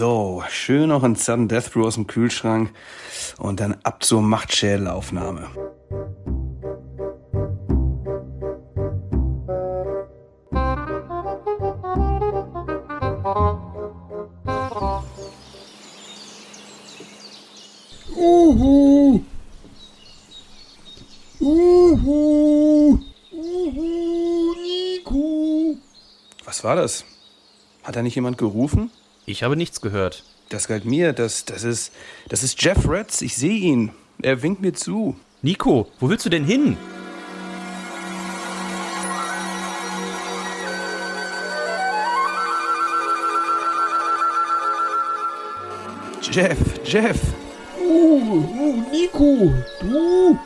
So, schön noch ein Sudden Death Brew aus dem Kühlschrank und dann ab zur Machtschädelaufnahme. Uhu. Uhu. Uhu, Nico. Was war das? Hat da nicht jemand gerufen? Ich habe nichts gehört. Das galt mir, das, das ist, das ist Jeff Retz, ich sehe ihn. Er winkt mir zu. Nico, wo willst du denn hin? Jeff, Jeff. Oh, oh, Nico, du?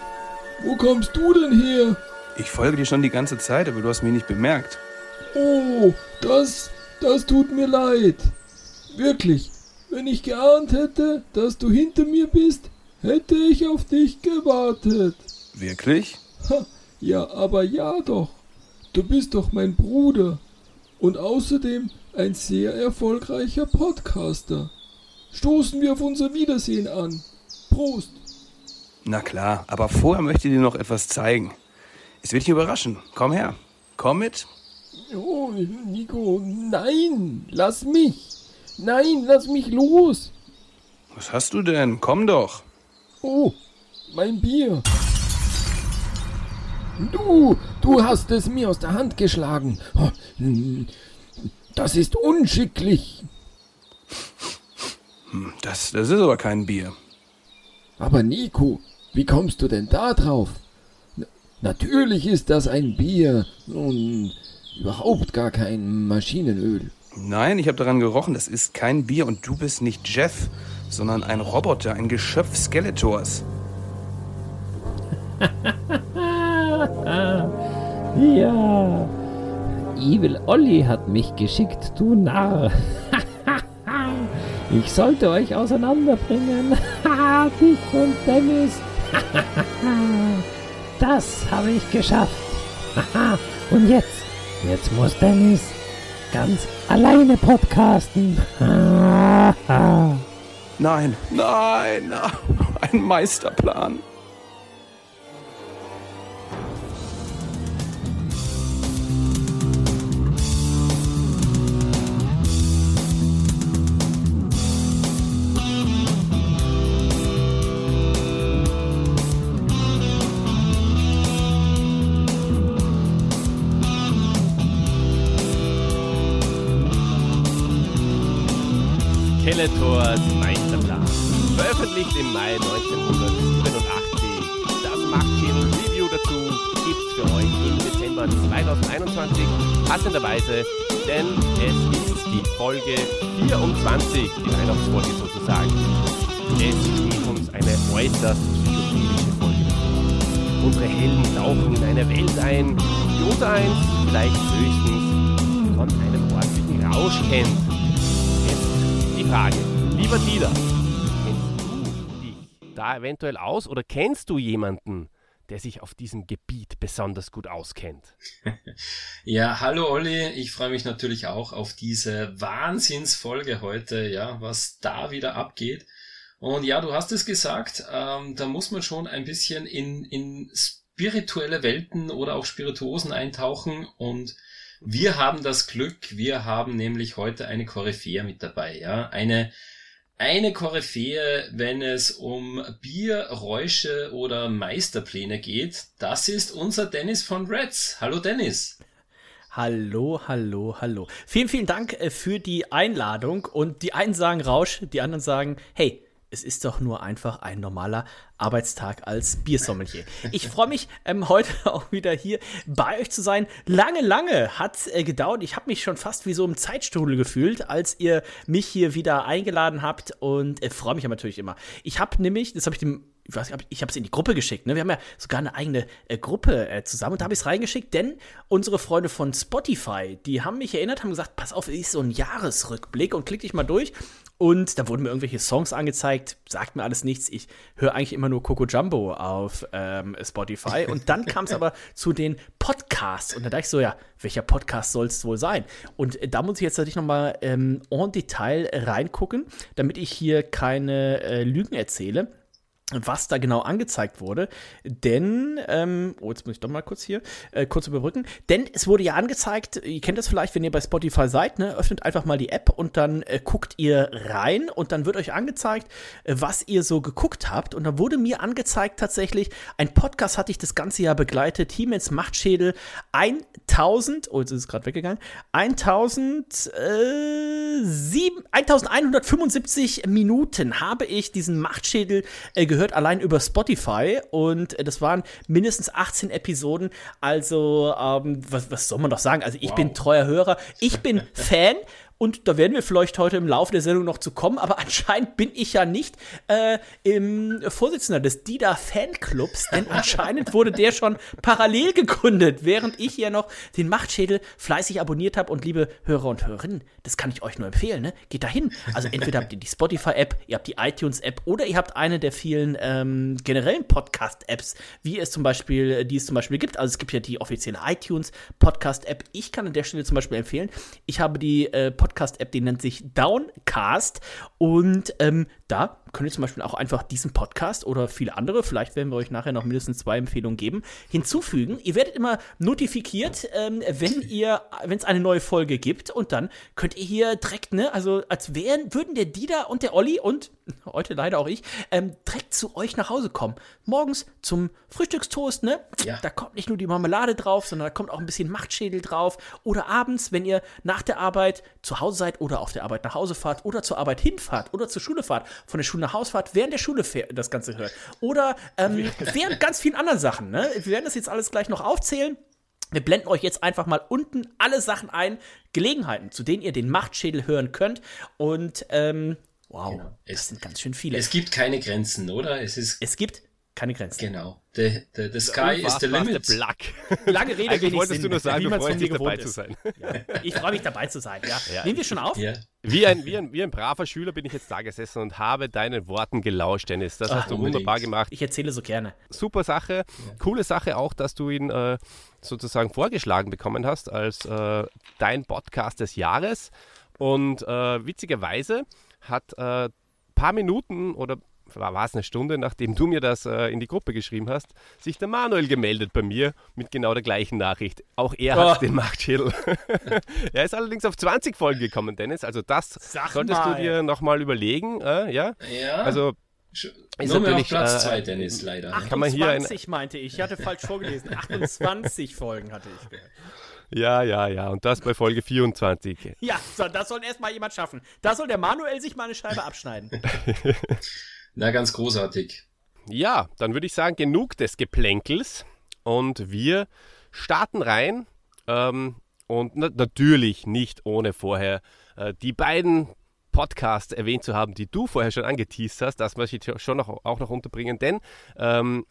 Wo kommst du denn her? Ich folge dir schon die ganze Zeit, aber du hast mich nicht bemerkt. Oh, das, das tut mir leid. Wirklich, wenn ich geahnt hätte, dass du hinter mir bist, hätte ich auf dich gewartet. Wirklich? Ha, ja, aber ja doch. Du bist doch mein Bruder. Und außerdem ein sehr erfolgreicher Podcaster. Stoßen wir auf unser Wiedersehen an. Prost. Na klar, aber vorher möchte ich dir noch etwas zeigen. Es wird dich überraschen. Komm her. Komm mit. Oh, Nico, nein, lass mich. Nein, lass mich los. Was hast du denn? Komm doch. Oh, mein Bier. Du, du hast es mir aus der Hand geschlagen. Oh, Das ist unschicklich. Hm, Das, das ist aber kein Bier. Aber Nico, wie kommst du denn da drauf? N natürlich ist das ein Bier und überhaupt gar kein Maschinenöl. Nein, ich habe daran gerochen. Das ist kein Bier und du bist nicht Jeff, sondern ein Roboter, ein Geschöpf Skeletors. Ja. Evil Olli hat mich geschickt, du Narr. ich sollte euch auseinanderbringen. Dich und Dennis. das habe ich geschafft. und jetzt, jetzt muss Dennis ganz alleine podcasten. Nein, nein, nein, ein Meisterplan. Skeletors Meisterplan. Veröffentlicht im Mai 1987. Das Machtschädel Review dazu gibt's für euch im Dezember 2021. Passenderweise, denn es ist die Folge 24, die Weihnachtsfolge sozusagen. Es steht uns eine äußerst psychedelische Folge. Unsere Helden tauchen in eine Welt ein, die unser eins vielleicht höchstens von einem ordentlichen Rausch kennt. Frage, lieber Dieter, kennst du dich da eventuell aus oder kennst du jemanden, der sich auf diesem Gebiet besonders gut auskennt? Ja, hallo Olli, ich freue mich natürlich auch auf diese Wahnsinnsfolge heute, ja, was da wieder abgeht. Und ja, du hast es gesagt, ähm, da muss man schon ein bisschen in, in spirituelle Welten oder auch Spirituosen eintauchen und wir haben das Glück, wir haben nämlich heute eine Koryphäe mit dabei, ja, eine eine Koryphäe, wenn es um Bier, Räusche oder Meisterpläne geht, das ist unser Dennis von Reds. Hallo Dennis. Hallo, hallo, hallo. Vielen, vielen Dank äh, für die Einladung. Und die einen sagen Rausch, die anderen sagen, hey, es ist doch nur einfach ein normaler Arbeitstag als Biersommelier. Ich freue mich, ähm, heute auch wieder hier bei euch zu sein. Lange, lange hat es äh, gedauert. Ich habe mich schon fast wie so im Zeitstrudel gefühlt, als ihr mich hier wieder eingeladen habt und äh, freue mich aber natürlich immer. Ich habe nämlich, das habe ich dem ich ich habe es in die Gruppe geschickt. Ne? Wir haben ja sogar eine eigene äh, Gruppe äh, zusammen und da habe ich es reingeschickt, denn unsere Freunde von Spotify, die haben mich erinnert, haben gesagt, pass auf, ist so ein Jahresrückblick und klick dich mal durch. Und da wurden mir irgendwelche Songs angezeigt, sagt mir alles nichts. Ich höre eigentlich immer nur Coco Jumbo auf ähm, Spotify. Und dann kam es aber zu den Podcasts. Und da dachte ich so, ja, welcher Podcast soll es wohl sein? Und äh, da muss ich jetzt natürlich nochmal ähm, en Detail reingucken, damit ich hier keine äh, Lügen erzähle was da genau angezeigt wurde. Denn, ähm, oh, jetzt muss ich doch mal kurz hier, äh, kurz überbrücken. Denn es wurde ja angezeigt, ihr kennt das vielleicht, wenn ihr bei Spotify seid, ne, öffnet einfach mal die App und dann äh, guckt ihr rein und dann wird euch angezeigt, äh, was ihr so geguckt habt. Und dann wurde mir angezeigt tatsächlich, ein Podcast hatte ich das ganze Jahr begleitet, Hiemens Machtschädel, 1000, oh, jetzt ist es gerade weggegangen, 1000, äh, 7, 1175 Minuten habe ich diesen Machtschädel äh, gehört, allein über Spotify. Und äh, das waren mindestens 18 Episoden. Also, ähm, was, was soll man doch sagen? Also, ich wow. bin treuer Hörer. Ich bin Fan und da werden wir vielleicht heute im Laufe der Sendung noch zu kommen, aber anscheinend bin ich ja nicht äh, im Vorsitzender des DIDA Fanclubs, denn anscheinend wurde der schon parallel gegründet, während ich ja noch den Machtschädel fleißig abonniert habe. Und liebe Hörer und Hörerinnen, das kann ich euch nur empfehlen, ne? Geht da hin. Also entweder habt ihr die Spotify-App, ihr habt die iTunes-App oder ihr habt eine der vielen ähm, generellen Podcast-Apps, wie es zum Beispiel, die es zum Beispiel gibt. Also es gibt ja die offizielle iTunes Podcast-App. Ich kann an der Stelle zum Beispiel empfehlen, ich habe die äh, Podcast-App, die nennt sich Downcast. Und ähm, da könnt ihr zum Beispiel auch einfach diesen Podcast oder viele andere, vielleicht werden wir euch nachher noch mindestens zwei Empfehlungen geben, hinzufügen. Ihr werdet immer notifiziert, ähm, wenn ihr, wenn es eine neue Folge gibt. Und dann könnt ihr hier direkt, ne, also als wären, würden der Dida und der Olli und heute leider auch ich, ähm, direkt zu euch nach Hause kommen. Morgens zum Frühstückstoast, ne? Ja. Da kommt nicht nur die Marmelade drauf, sondern da kommt auch ein bisschen Machtschädel drauf. Oder abends, wenn ihr nach der Arbeit zu Hause seid oder auf der Arbeit nach Hause fahrt oder zur Arbeit hinfahrt oder zur Schule fahrt, von der Schule nach Hause fahrt, während der Schule das Ganze hört. Oder ähm, während ganz vielen anderen Sachen, ne? Wir werden das jetzt alles gleich noch aufzählen. Wir blenden euch jetzt einfach mal unten alle Sachen ein, Gelegenheiten, zu denen ihr den Machtschädel hören könnt. Und ähm, wow, genau. es, sind ganz schön viele. Es gibt keine Grenzen, oder? Es, ist es gibt keine Grenzen. Genau. The, the, the sky is the limit. Lange Rede, wenig wolltest Sinn, du nur sagen, du freust dich dabei zu sein. Ja. Ich freue mich dabei zu sein, ja. ja. Nehmen wir schon auf? Ja. Wie, ein, wie, ein, wie ein braver Schüler bin ich jetzt da gesessen und habe deinen Worten gelauscht, Dennis. Das Ach, hast du unbedingt. wunderbar gemacht. Ich erzähle so gerne. Super Sache. Coole Sache auch, dass du ihn äh, sozusagen vorgeschlagen bekommen hast als äh, dein Podcast des Jahres. Und äh, witzigerweise hat ein äh, paar Minuten oder war es eine Stunde, nachdem du mir das äh, in die Gruppe geschrieben hast, sich der Manuel gemeldet bei mir mit genau der gleichen Nachricht. Auch er hat oh. den Machtschädel. er ist allerdings auf 20 Folgen gekommen, Dennis. Also das Sag solltest mal. du dir nochmal überlegen. Äh, ja? ja. Also ist natürlich auf Platz 2, äh, Dennis, leider. 28 kann man hier ein, meinte ich. Ich hatte falsch vorgelesen. 28 Folgen hatte ich gehört. Ja, ja, ja. Und das bei Folge 24. Ja, so, das soll erstmal jemand schaffen. Da soll der Manuel sich mal eine Scheibe abschneiden. Na, ganz großartig. Ja, dann würde ich sagen, genug des Geplänkels und wir starten rein. Ähm, und na natürlich nicht ohne vorher äh, die beiden Podcasts erwähnt zu haben, die du vorher schon angeteased hast. Das möchte ich schon noch, auch noch unterbringen, denn ähm,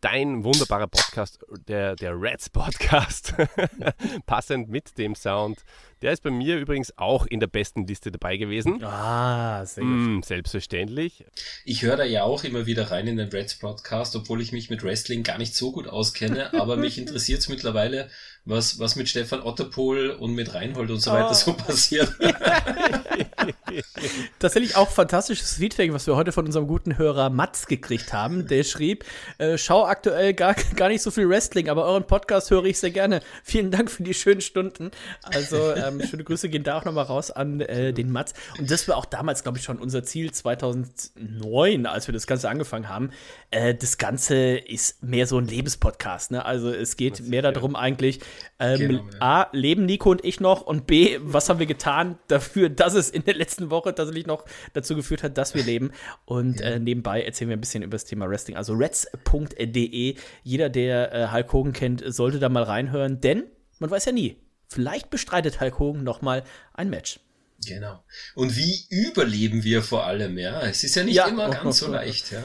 dein wunderbarer Podcast, der, der Reds Podcast, passend mit dem Sound der ist bei mir übrigens auch in der besten Liste dabei gewesen. Ah, sehr. Mm, selbstverständlich. Ich höre da ja auch immer wieder rein in den Reds Podcast, obwohl ich mich mit Wrestling gar nicht so gut auskenne, aber mich interessiert es mittlerweile, was, was mit Stefan Otterpohl und mit Reinhold und so weiter oh. so passiert. Tatsächlich auch fantastisches Feedback, was wir heute von unserem guten Hörer Mats gekriegt haben. Der schrieb, äh, schau aktuell gar, gar nicht so viel Wrestling, aber euren Podcast höre ich sehr gerne. Vielen Dank für die schönen Stunden. Also ähm, schöne Grüße gehen da auch nochmal raus an äh, den Mats. Und das war auch damals, glaube ich, schon unser Ziel 2009, als wir das Ganze angefangen haben. Äh, das Ganze ist mehr so ein Lebenspodcast. Ne? Also es geht mehr darum eigentlich, ähm, genau, ja. A, leben Nico und ich noch und B, was haben wir getan dafür, dass es in der letzten Woche tatsächlich noch dazu geführt hat, dass wir leben. Und äh, nebenbei erzählen wir ein bisschen über das Thema Wrestling. Also reds.de. Jeder, der äh, Hulk Hogan kennt, sollte da mal reinhören, denn man weiß ja nie. Vielleicht bestreitet Hulk Hogan nochmal ein Match. Genau. Und wie überleben wir vor allem, ja? Es ist ja nicht ja. immer ganz so leicht, ja.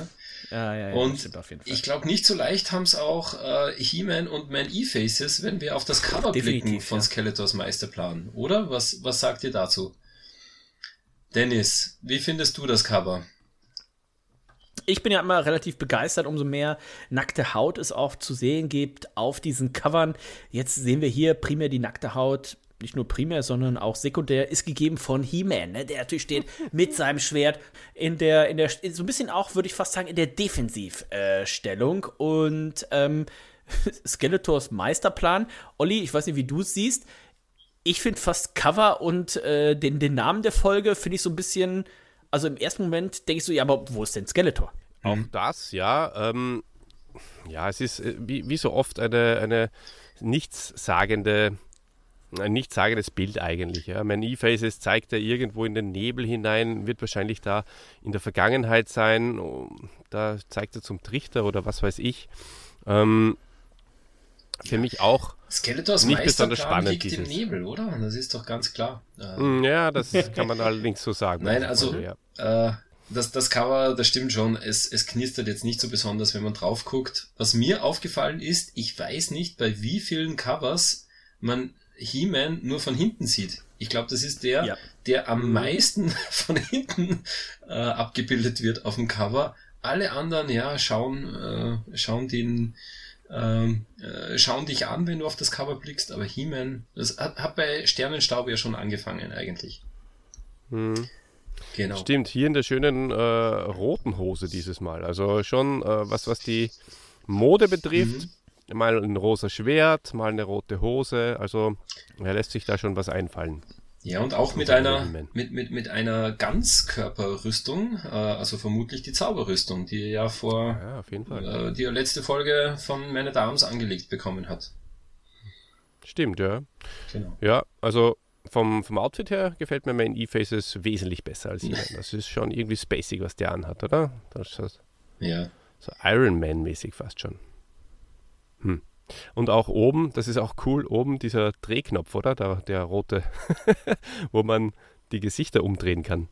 Ja, ja, ja, und ich glaube, nicht so leicht haben es auch äh, He-Man und Man E-Faces, wenn wir auf das Cover blicken Definitiv, von ja. Skeletors Meisterplan, oder? Was, was sagt ihr dazu? Dennis, wie findest du das Cover? Ich bin ja immer relativ begeistert, umso mehr nackte Haut es auch zu sehen gibt auf diesen Covern. Jetzt sehen wir hier primär die nackte Haut. Nicht nur primär, sondern auch sekundär ist gegeben von He-Man, ne? der natürlich steht mit seinem Schwert in der, in der, so ein bisschen auch, würde ich fast sagen, in der Defensivstellung. und ähm, Skeletors Meisterplan. Olli, ich weiß nicht, wie du es siehst. Ich finde fast Cover und äh, den, den Namen der Folge finde ich so ein bisschen, also im ersten Moment denke ich so, ja, aber wo ist denn Skeletor? Auch das, ja. Ähm, ja, es ist äh, wie, wie so oft eine, eine nichtssagende, ein nichtssagendes Bild eigentlich. Ja. Mein E-Faces zeigt er irgendwo in den Nebel hinein, wird wahrscheinlich da in der Vergangenheit sein. Oh, Da zeigt er zum Trichter oder was weiß ich. Ähm, für mich auch. Skeletors Nicht besonders Meisterplan spannend, liegt im. Nebel, oder? Das ist doch ganz klar. Äh, Mm, Ja, das kann man allerdings so sagen. Nein, also ja. äh, das, das Cover, das stimmt schon, es, es knistert jetzt nicht so besonders, wenn man drauf guckt. Was mir aufgefallen ist, ich weiß nicht, bei wie vielen Covers man He-Man nur von hinten sieht. Ich glaube, das ist der, Ja. der am meisten von hinten äh, abgebildet wird auf dem Cover. Alle anderen, ja, schauen, äh, schauen den, ähm, äh, schauen dich an, wenn du auf das Cover blickst, aber He-Man, das hat, hat bei Sternenstaub ja schon angefangen eigentlich. Mhm. Genau. Stimmt, hier in der schönen äh, roten Hose dieses Mal. Also schon äh, was, was die Mode betrifft. Mal ein rosa Schwert, mal eine rote Hose. Also er lässt sich da schon was einfallen. Ja, und auch mit einer, mit, mit, mit einer Ganzkörperrüstung, äh, also vermutlich die Zauberrüstung, die er ja vor, Ja, auf jeden Fall. äh, die letzte Folge von Man at Arms angelegt bekommen hat. Stimmt, ja. Genau. Ja, also vom, vom Outfit her gefällt mir mein E-Faces wesentlich besser als hier. Das ist schon irgendwie spacig, was der anhat, oder? Das ist so- Ja. so Iron Man-mäßig fast schon. Hm. Und auch oben, das ist auch cool, oben dieser Drehknopf, oder? Der, der rote, wo man die Gesichter umdrehen kann.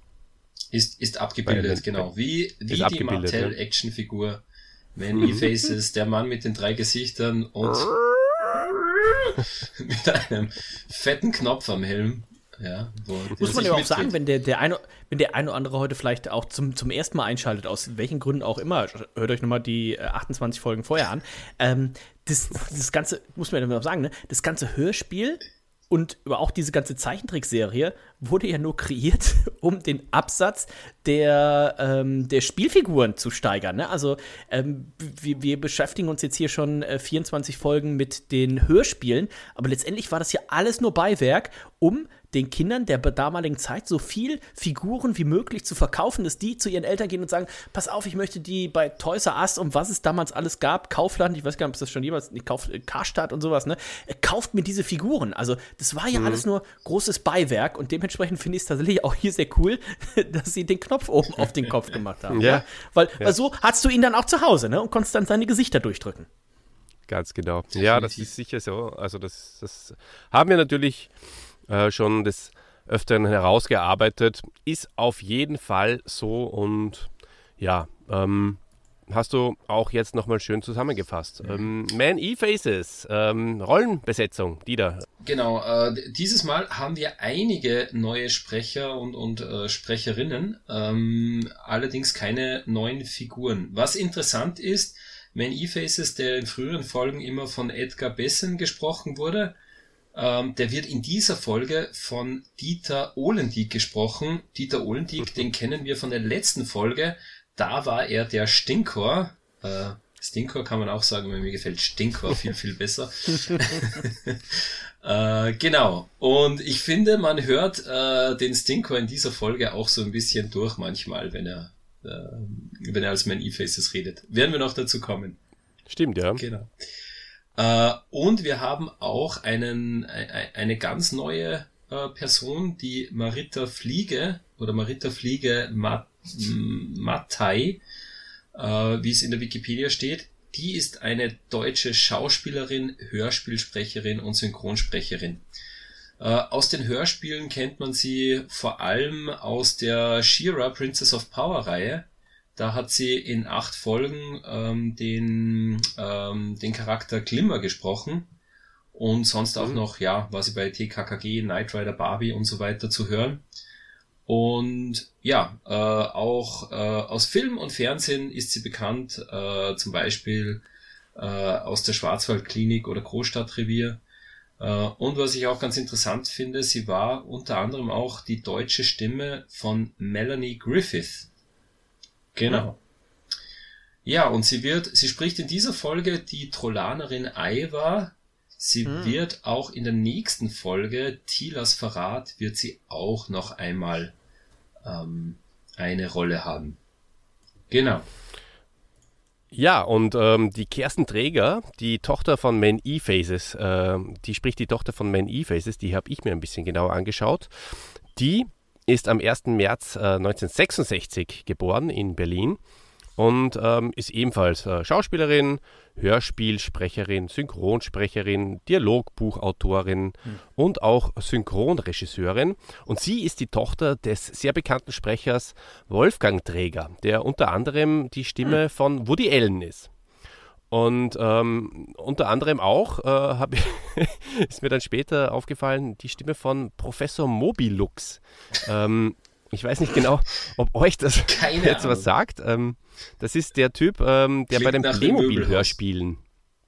Ist, ist abgebildet, Bei- genau. Wie, wie die abgebildet, ja. Mattel-Actionfigur. Man E-Faces, der Mann mit den drei Gesichtern und mit einem fetten Knopf am Helm. Ja, Muss man ja auch sagen, wenn der, der, eine, wenn der eine oder andere heute vielleicht auch zum, zum ersten Mal einschaltet, aus welchen Gründen auch immer, hört euch nochmal die äh, 28 Folgen vorher an. Ähm, das, das Ganze, muss man ja noch sagen, ne? das ganze Hörspiel und über auch diese ganze Zeichentrickserie wurde ja nur kreiert, um den Absatz der, ähm, der Spielfiguren zu steigern. Ne? Also ähm, wir, wir beschäftigen uns jetzt hier schon äh, 24 Folgen mit den Hörspielen, aber letztendlich war das ja alles nur Beiwerk, um den Kindern der damaligen Zeit so viel Figuren wie möglich zu verkaufen, dass die zu ihren Eltern gehen und sagen, pass auf, ich möchte die bei Toys R Us und was es damals alles gab, Kaufland, ich weiß gar nicht, ob das schon jemals, nicht Kauf, Karstadt und sowas, ne, kauft mir diese Figuren. Also das war ja alles nur großes Beiwerk und dementsprechend finde ich es tatsächlich auch hier sehr cool, dass sie den Knopf oben auf den Kopf gemacht haben. Ja. Weil, weil so hattest du ihn dann auch zu Hause, ne, und konntest dann seine Gesichter durchdrücken. Ganz genau. Ja, das ist sicher so. Also das, das haben wir natürlich äh, schon des Öfteren herausgearbeitet. Ist auf jeden Fall so und ja, ähm, hast du auch jetzt nochmal schön zusammengefasst. Ähm, Man E-Faces, ähm, Rollenbesetzung, Dieter. Genau, äh, dieses Mal haben wir einige neue Sprecher und, und äh, Sprecherinnen, ähm, allerdings keine neuen Figuren. Was interessant ist, Man E-Faces, der in früheren Folgen immer von Edgar Bessen gesprochen wurde, ähm, der wird in dieser Folge von Dieter Ohlendieck gesprochen. Dieter Ohlendieck, den kennen wir von der letzten Folge. Da war er der Stinkor. Äh, Stinkor kann man auch sagen, mir gefällt Stinkor viel, viel besser. Äh, genau. Und ich finde, man hört äh, den Stinkor in dieser Folge auch so ein bisschen durch manchmal, wenn er, äh, wenn er als Man E-Faces redet. Werden wir noch dazu kommen. Stimmt, ja. Genau. Äh, und wir haben auch einen, e- eine ganz neue äh, Person, die Marita Fliege oder Marita Fliege Mat M- Mattei, äh, wie es in der Wikipedia steht. Die ist eine deutsche Schauspielerin, Hörspielsprecherin und Synchronsprecherin. Äh, aus den Hörspielen kennt man sie vor allem aus der She-Ra Princess of Power Reihe. Da hat sie in acht Folgen ähm, den, ähm, den Charakter Glimmer gesprochen. Und sonst auch mhm. noch, ja, war sie bei TKKG, Knight Rider, Barbie und so weiter zu hören. Und ja, äh, auch äh, aus Film und Fernsehen ist sie bekannt, äh, zum Beispiel äh, aus der Schwarzwaldklinik oder Großstadtrevier. Äh, und was ich auch ganz interessant finde, sie war unter anderem auch die deutsche Stimme von Melanie Griffith. Genau. Ja, und sie wird, sie spricht in dieser Folge die Trollanerin Aiva. Sie hm. wird auch in der nächsten Folge, Tilas Verrat, wird sie auch noch einmal ähm, eine Rolle haben. Genau. Ja, und ähm, die Kersten Träger, die Tochter von Man E-Faces, äh, die spricht die Tochter von Man E-Faces, die habe ich mir ein bisschen genauer angeschaut. Die ist am 1. März äh, 1966 geboren in Berlin und ähm, ist ebenfalls äh, Schauspielerin, Hörspielsprecherin, Synchronsprecherin, Dialogbuchautorin hm. und auch Synchronregisseurin. Und sie ist die Tochter des sehr bekannten Sprechers Wolfgang Träger, der unter anderem die Stimme hm. von Woody Allen ist. Und ähm, unter anderem auch äh, ist mir dann später aufgefallen die Stimme von Professor Mobilux. Ähm, ich weiß nicht genau, ob euch das Keine jetzt Ahnung. was sagt. Ähm, das ist der Typ, ähm, der Klingt bei den Playmobil-Hörspielen.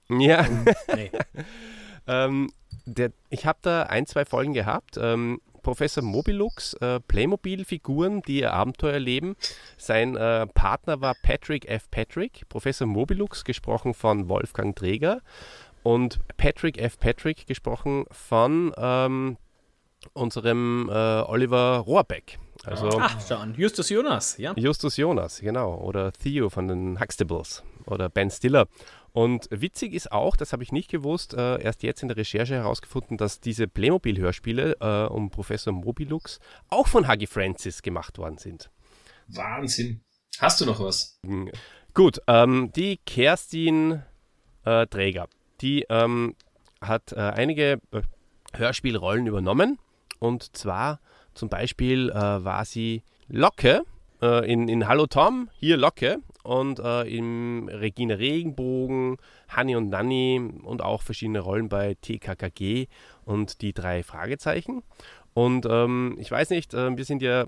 Ja. Nee. ähm, der, ich habe da ein, zwei Folgen gehabt. Ähm, Professor Mobilux, äh, Playmobil-Figuren, die ihr Abenteuer erleben. Sein äh, Partner war Patrick F. Patrick. Professor Mobilux, gesprochen von Wolfgang Träger. Und Patrick F. Patrick, gesprochen von ähm, unserem äh, Oliver Rohrbeck. Also, Ach, schon. Justus Jonas, ja. Justus Jonas, genau. Oder Theo von den Huxtables. Oder Ben Stiller. Und witzig ist auch, das habe ich nicht gewusst, äh, erst jetzt in der Recherche herausgefunden, dass diese Playmobil-Hörspiele äh, um Professor Mobilux auch von Huggy Francis gemacht worden sind. Wahnsinn. Hast du noch was? Hm. Gut, ähm, die Kerstin äh, Träger, die ähm, hat äh, einige äh, Hörspielrollen übernommen. Und zwar zum Beispiel äh, war sie Locke äh, in, in Hallo Tom, hier Locke. Und äh, im Regine Regenbogen, Hanni und Nanni und auch verschiedene Rollen bei TKKG und die drei Fragezeichen. Und ähm, ich weiß nicht, äh, wir sind ja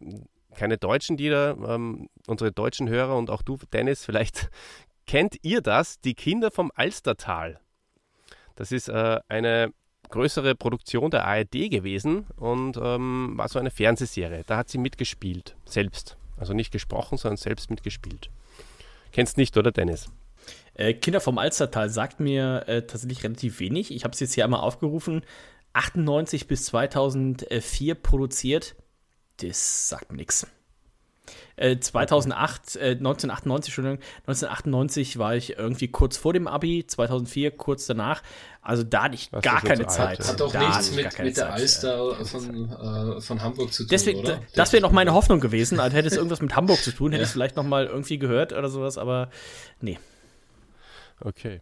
keine Deutschen, die da, ähm, unsere deutschen Hörer und auch du, Dennis, vielleicht kennt ihr das, die Kinder vom Alstertal. Das ist äh, eine größere Produktion der ARD gewesen und ähm, war so eine Fernsehserie. Da hat sie mitgespielt, selbst. Also nicht gesprochen, sondern selbst mitgespielt. Kennst nicht, oder Dennis? Äh, Kinder vom Alstertal sagt mir äh, tatsächlich relativ wenig. Ich habe es jetzt hier einmal aufgerufen. 98 bis 2004 produziert. Das sagt mir nichts. 2008, äh, 1998, Entschuldigung, 1998 war ich irgendwie kurz vor dem Abi, 2004 kurz danach. Also da hatte ich gar keine Zeit. Hat doch da nichts mit, mit der Alster von, äh, von Hamburg zu tun, Deswegen, oder? Das wäre noch meine Hoffnung gewesen. Also hätte es irgendwas mit Hamburg zu tun, hätte ich es vielleicht noch mal irgendwie gehört oder sowas, aber nee. Okay.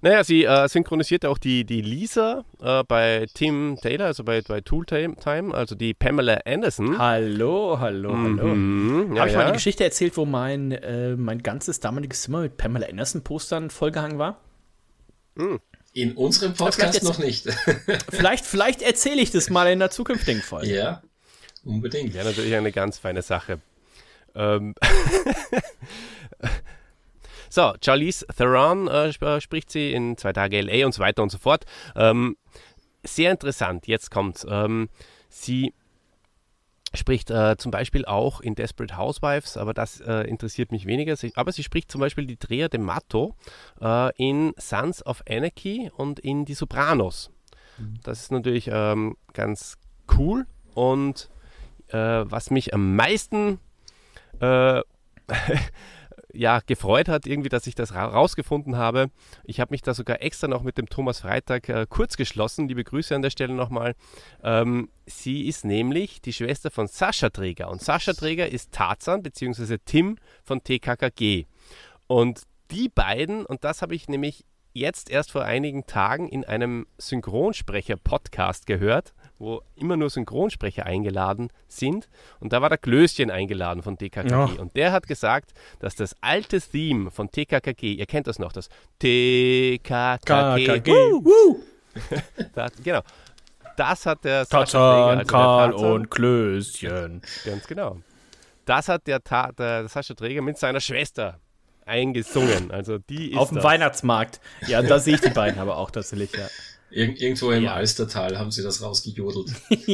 Naja, sie äh, synchronisiert auch die, die Lisa äh, bei Tim Taylor, also bei, bei Tool Time, also die Pamela Anderson. Hallo, hallo, mhm. hallo. Ja, Habe ich ja. mal eine Geschichte erzählt, wo mein, äh, mein ganzes damaliges Zimmer mit Pamela Anderson-Postern vollgehangen war? Mhm. In unserem Podcast noch nicht. vielleicht vielleicht erzähle ich das mal in der zukünftigen Folge. Ja, unbedingt. Ja, natürlich eine ganz feine Sache. Ähm So, Charlize Theron äh, äh, spricht sie in zwei Tage LA und so weiter und so fort. Ähm, sehr interessant, jetzt kommt. Ähm, sie spricht äh, zum Beispiel auch in Desperate Housewives, aber das äh, interessiert mich weniger. Sie, aber sie spricht zum Beispiel die Dreher de Mato äh, in Sons of Anarchy und in Die Sopranos. Mhm. Das ist natürlich ähm, ganz cool und äh, was mich am meisten ja, gefreut hat, irgendwie, dass ich das rausgefunden habe. Ich habe mich da sogar extra noch mit dem Thomas Freitag äh, kurz geschlossen. Liebe Grüße an der Stelle nochmal. Ähm, sie ist nämlich die Schwester von Sascha Träger. Und Sascha Träger ist Tarzan bzw. Tim von TKKG. Und die beiden, und das habe ich nämlich jetzt erst vor einigen Tagen in einem Synchronsprecher-Podcast gehört, wo immer nur Synchronsprecher eingeladen sind. Und da war der Klößchen eingeladen von TKKG. Ja. Und der hat gesagt, dass das alte Theme von TKKG, ihr kennt das noch, das TKKG, das, genau. Das hat der Tarzan, also Karl Tarzan, und Klößchen. Ganz genau. Das hat der, Ta der Sascha Träger mit seiner Schwester eingesungen. Also die Auf dem das. Weihnachtsmarkt. Ja, da sehe ich die beiden aber auch tatsächlich, ja. Irg irgendwo im Ja. Alstertal haben sie das rausgejodelt.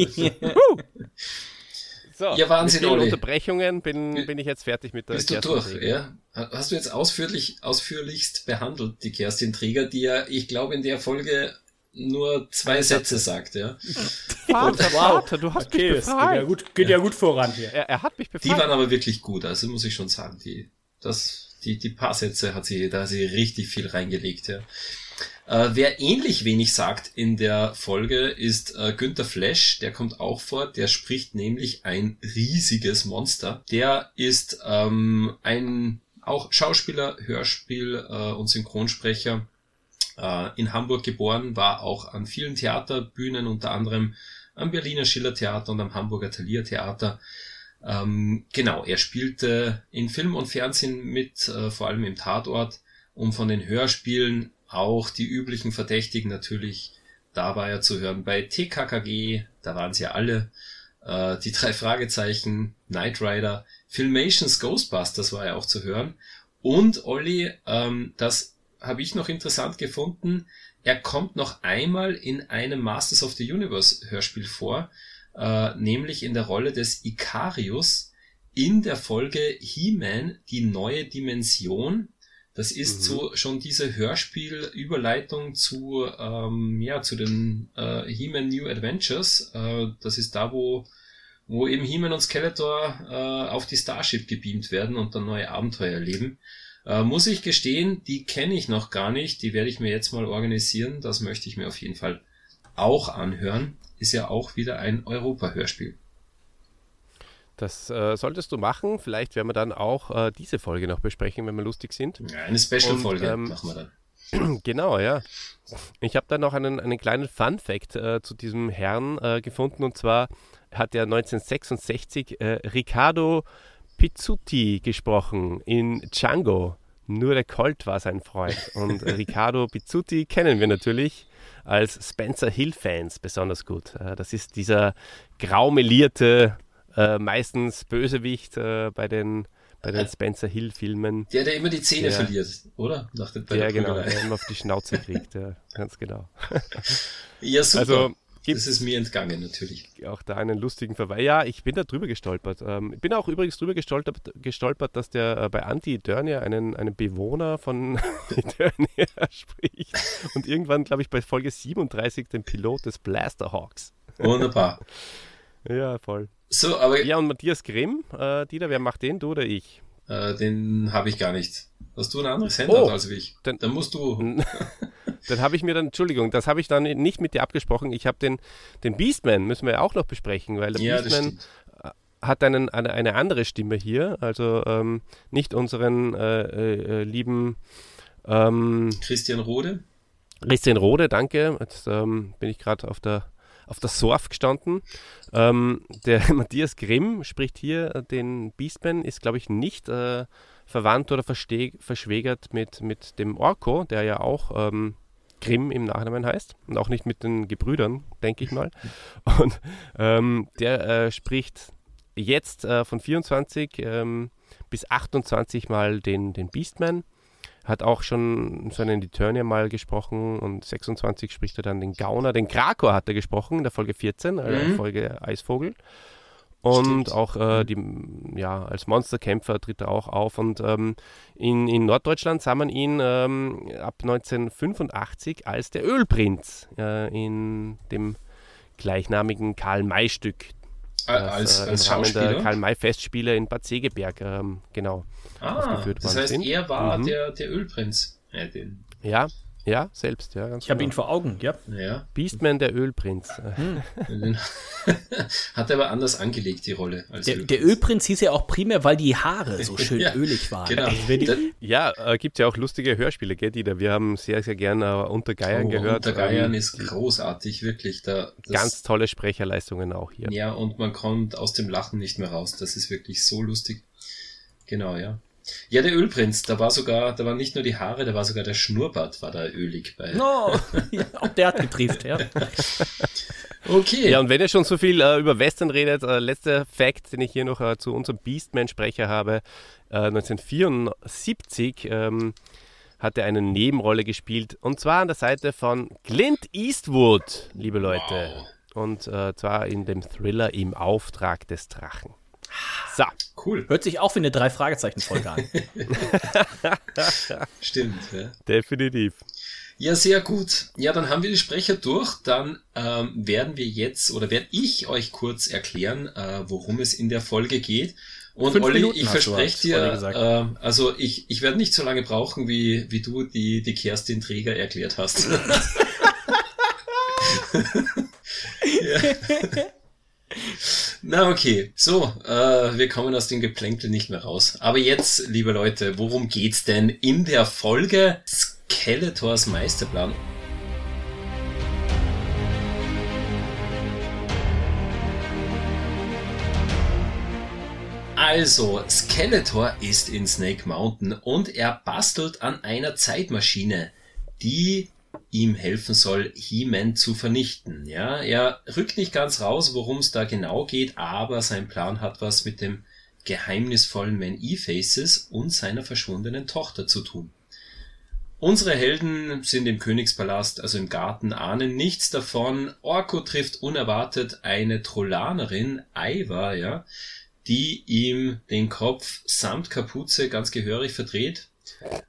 So, Ja, Wahnsinn, mit Olli. Unterbrechungen bin, Bi- bin ich jetzt fertig mit der Bist du durch, Träger. ja? Hast du jetzt ausführlich, ausführlichst behandelt, die Kerstin Träger, die ja, ich glaube, in der Folge nur zwei Sätze sagt, ja? Vater, Wow. Vater, du hast Okay, mich es geht befreit. ja gut, geht ja gut voran hier. Er, er hat mich Die befreit. waren aber wirklich gut, also muss ich schon sagen, die, das, die, die paar Sätze hat sie, da hat sie richtig viel reingelegt, ja. Äh, wer ähnlich wenig sagt in der Folge ist äh, Günther Flash, der kommt auch vor, der spricht nämlich ein riesiges Monster. Der ist ähm, ein auch Schauspieler, Hörspiel äh, und Synchronsprecher äh, in Hamburg geboren, war auch an vielen Theaterbühnen, unter anderem am Berliner Schillertheater und am Hamburger Thalia Theater. Ähm, genau, er spielte in Film und Fernsehen mit, äh, vor allem im Tatort und von den Hörspielen auch die üblichen Verdächtigen natürlich. Da war er zu hören bei TKKG, da waren sie ja alle. Äh, die drei Fragezeichen, Knight Rider, Filmations Ghostbusters war er auch zu hören. Und Olli, ähm, das habe ich noch interessant gefunden, er kommt noch einmal in einem Masters of the Universe Hörspiel vor, äh, nämlich in der Rolle des Ikarius in der Folge He-Man, die neue Dimension. Das ist Mhm. so schon diese Hörspielüberleitung zu, ähm, ja, zu den äh, He-Man New Adventures. Äh, das ist da, wo, wo eben He-Man und Skeletor äh, auf die Starship gebeamt werden und dann neue Abenteuer erleben. Äh, muss ich gestehen, die kenne ich noch gar nicht. Die werde ich mir jetzt mal organisieren. Das möchte ich mir auf jeden Fall auch anhören. Ist ja auch wieder ein Europa-Hörspiel. Das äh, solltest du machen. Vielleicht werden wir dann auch äh, diese Folge noch besprechen, wenn wir lustig sind. Ja, eine Special-Folge ähm, machen wir dann. Genau, ja. Ich habe da noch einen, einen kleinen Fun-Fact äh, zu diesem Herrn äh, gefunden. Und zwar hat er 1966 äh, Riccardo Pizzuti gesprochen in Django. Nur der Colt war sein Freund. Und Riccardo Pizzuti kennen wir natürlich als Spencer Hill-Fans besonders gut. Äh, das ist dieser graumelierte, äh, meistens Bösewicht äh, bei den, bei den Spencer Hill-Filmen. Der, der immer die Zähne Ja. verliert, oder? Nach der, bei Ja, der genau, der immer auf die Schnauze kriegt, ja, ganz genau. Ja, super. Also das ist mir entgangen, natürlich. auch da einen lustigen Verweis. Ja, ich bin da drüber gestolpert. Ähm, ich bin auch übrigens drüber gestolpert, gestolpert dass der äh, bei Anti Eternia einen, einen Bewohner von Eternia spricht und irgendwann, glaube ich, bei Folge 37 den Pilot des Blasterhawks. Wunderbar. Ja, voll. So, aber Ja, und Matthias Grimm, äh, Dieter, wer macht den, du oder ich? äh, den habe ich gar nicht. Hast du ein anderes Handout Oh, als ich? dann- Dann musst du. Dann habe ich mir dann, Entschuldigung, das habe ich dann nicht mit dir abgesprochen. Ich habe den, den Beastman, müssen wir ja auch noch besprechen, weil der Ja, Beastman hat einen, eine, eine andere Stimme hier, also ähm, nicht unseren äh, äh, äh, lieben ähm, Christian Rode. Christian Rode, danke. Jetzt ähm, bin ich gerade auf der auf der Sorf gestanden. Ähm, der Matthias Grimm spricht hier äh, den Beastman, ist glaube ich nicht äh, verwandt oder verschwägert mit, mit dem Orko, der ja auch ähm, Grimm im Nachnamen heißt und auch nicht mit den Gebrüdern, denke ich mal. Und ähm, der äh, spricht jetzt äh, von 24 ähm, bis 28 Mal den, den Beastman. Hat auch schon so einen Eternia mal gesprochen und 26 spricht er dann den Gauner. Den Krakor hat er gesprochen in der Folge 14, äh, Mhm. Folge Eisvogel. Und Stimmt. auch äh, die, ja, als Monsterkämpfer tritt er auch auf. Und ähm, in, in Norddeutschland sah man ihn ähm, ab 1985 als der Ölprinz äh, in dem gleichnamigen Karl-May-Stück. Äh, als, äh, als im Rahmen der Schauspieler. Karl-May-Festspiele in Bad Segeberg, ähm, genau. ah, das heißt, sind. er war Mhm. der, der Ölprinz. Ja, den. Ja, Ja, selbst, ja. Ganz Ich habe genau. ihn vor Augen, ja. Ja. Beastman, der Ölprinz. Den Hat er aber anders angelegt, die Rolle. Als Der, Ölprinz. der Ölprinz hieß ja auch primär, weil die Haare so schön Ja, ölig waren. Genau. Also die, Ja, äh, gibt ja auch lustige Hörspiele, gell, die da. Wir haben sehr, sehr gern äh, unter Geiern Oh, gehört. Unter Geiern Ähm, ist großartig, wirklich. Da, das, ganz tolle Sprecherleistungen auch hier. Ja, und man kommt aus dem Lachen nicht mehr raus. Das ist wirklich so lustig. Genau, ja. Ja, der Ölprinz, da war sogar, da waren nicht nur die Haare, da war sogar der Schnurrbart, war da ölig bei. no, ja, auch der hat getrieft, ja. Okay. Ja, und wenn ihr schon so viel äh, über Western redet, äh, letzter Fact, den ich hier noch äh, zu unserem Beastman-Sprecher habe. Äh, 1974 ähm, hat er eine Nebenrolle gespielt und zwar an der Seite von Clint Eastwood, liebe Leute. Wow. Und äh, zwar in dem Thriller Im Auftrag des Drachen. So, Cool. Hört sich auch wie eine Drei-Fragezeichen-Folge an. Stimmt, ja. definitiv. Ja, sehr gut. Ja, dann haben wir die Sprecher durch. Dann ähm, werden wir jetzt oder werde ich euch kurz erklären, äh, worum es in der Folge geht. Und Fünf Olli, Minuten ich verspreche dir, ähm, also ich, ich werde nicht so lange brauchen, wie, wie du die, die Kerstin Träger erklärt hast. ja. Na okay, so, äh, wir kommen aus dem Geplänkel nicht mehr raus. Aber jetzt, liebe Leute, worum geht's denn in der Folge Skeletors Meisterplan? Also, Skeletor ist in Snake Mountain und er bastelt an einer Zeitmaschine, die ihm helfen soll, He-Man zu vernichten. Ja, er rückt nicht ganz raus, worum es da genau geht, aber sein Plan hat was mit dem geheimnisvollen Man E-Faces und seiner verschwundenen Tochter zu tun. Unsere Helden sind im Königspalast, also im Garten, ahnen nichts davon. Orko trifft unerwartet eine Trollanerin, Iva, ja, die ihm den Kopf samt Kapuze ganz gehörig verdreht.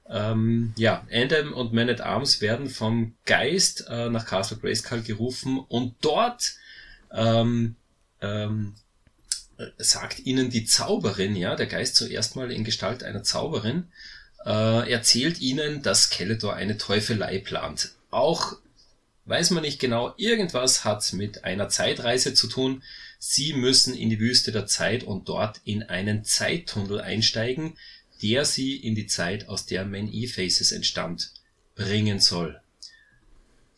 Ähm, ja, Andam und Man at Arms werden vom Geist äh, nach Castle Grayskull gerufen und dort ähm, ähm, äh, sagt ihnen die Zauberin, ja, der Geist zuerst mal in Gestalt einer Zauberin, äh, erzählt ihnen, dass Skeletor eine Teufelei plant. Auch weiß man nicht genau, irgendwas hat mit einer Zeitreise zu tun. Sie müssen in die Wüste der Zeit und dort in einen Zeittunnel einsteigen, der sie in die Zeit, aus der Man E-Faces entstand, bringen soll.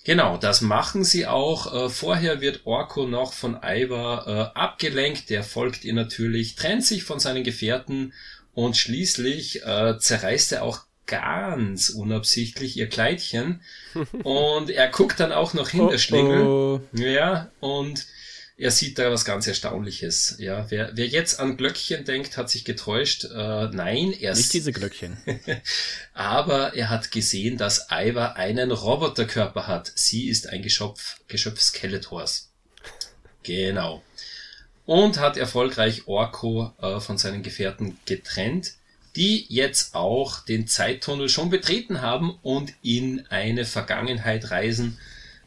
Genau, das machen sie auch. Äh, vorher wird Orko noch von Ivar äh, abgelenkt. Der folgt ihr natürlich, trennt sich von seinen Gefährten und schließlich äh, zerreißt er auch ganz unabsichtlich ihr Kleidchen. und er guckt dann auch noch hin, der Schlingel. Oh, Ja, und er sieht da was ganz Erstaunliches. Ja, wer, wer jetzt an Glöckchen denkt, hat sich getäuscht. Äh, nein, er Nicht diese Glöckchen. aber er hat gesehen, dass Iva einen Roboterkörper hat. Sie ist ein Geschöpf, Geschöpf Skeletors. Genau. Und hat erfolgreich Orko äh, von seinen Gefährten getrennt, die jetzt auch den Zeittunnel schon betreten haben und in eine Vergangenheit reisen.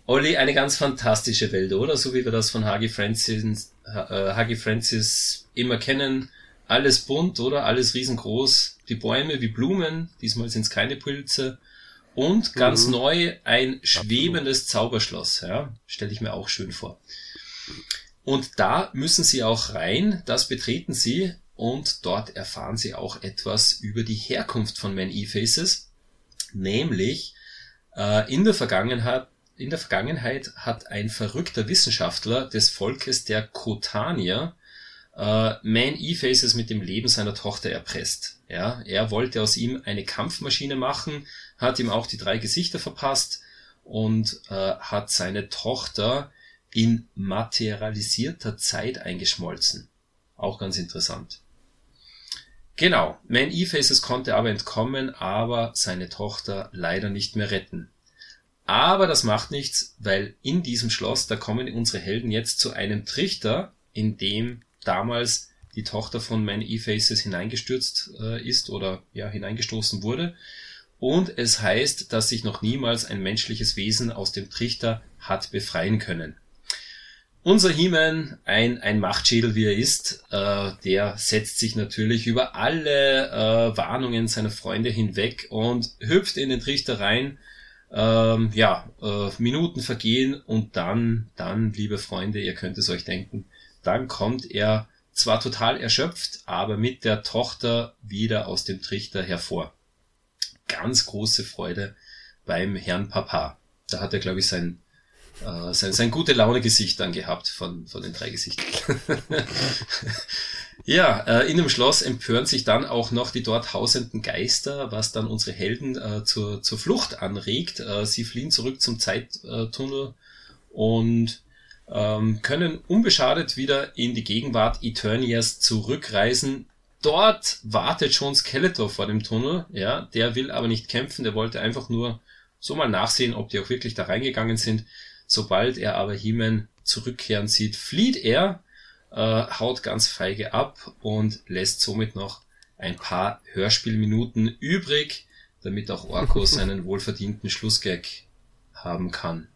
Olli, eine ganz fantastische Welt, oder? So wie wir das von Hagi Francis, äh, Hagi Francis immer kennen. Alles bunt, oder? Alles riesengroß. Die Bäume wie Blumen. Diesmal sind es keine Pilze. Und ganz Mhm. neu ein schwebendes Zauberschloss. Ja, stelle ich mir auch schön vor. Und da müssen sie auch rein. Das betreten sie. Und dort erfahren sie auch etwas über die Herkunft von Man E-Faces. Nämlich, äh, in der Vergangenheit in der Vergangenheit hat ein verrückter Wissenschaftler des Volkes der Kotanier äh, Man E-Faces mit dem Leben seiner Tochter erpresst. Ja, er wollte aus ihm eine Kampfmaschine machen, hat ihm auch die drei Gesichter verpasst und äh, hat seine Tochter in materialisierter Zeit eingeschmolzen. Auch ganz interessant. Genau, Man E-Faces konnte aber entkommen, aber seine Tochter leider nicht mehr retten. Aber das macht nichts, weil in diesem Schloss, da kommen unsere Helden jetzt zu einem Trichter, in dem damals die Tochter von Man E-Faces hineingestürzt äh, ist oder ja hineingestoßen wurde. Und es heißt, dass sich noch niemals ein menschliches Wesen aus dem Trichter hat befreien können. Unser He-Man, ein, ein Machtschädel wie er ist, äh, der setzt sich natürlich über alle äh, Warnungen seiner Freunde hinweg und hüpft in den Trichter rein, Ähm, ja, äh, Minuten vergehen und dann, dann, liebe Freunde, ihr könnt es euch denken, dann kommt er zwar total erschöpft, aber mit der Tochter wieder aus dem Trichter hervor. Ganz große Freude beim Herrn Papa. Da hat er, glaube ich, sein, äh, sein, sein gute Laune-Gesicht dann gehabt von, von den drei Gesichtern. ja, äh, in dem Schloss empören sich dann auch noch die dort hausenden Geister, was dann unsere Helden äh, zur, zur Flucht anregt. Äh, sie fliehen zurück zum Zeittunnel und ähm, können unbeschadet wieder in die Gegenwart Eternias zurückreisen. Dort wartet schon Skeletor vor dem Tunnel, ja, der will aber nicht kämpfen, der wollte einfach nur so mal nachsehen, ob die auch wirklich da reingegangen sind. Sobald er aber He-Man zurückkehren sieht, flieht er, äh, haut ganz feige ab und lässt somit noch ein paar Hörspielminuten übrig, damit auch Orko seinen wohlverdienten Schlussgag haben kann.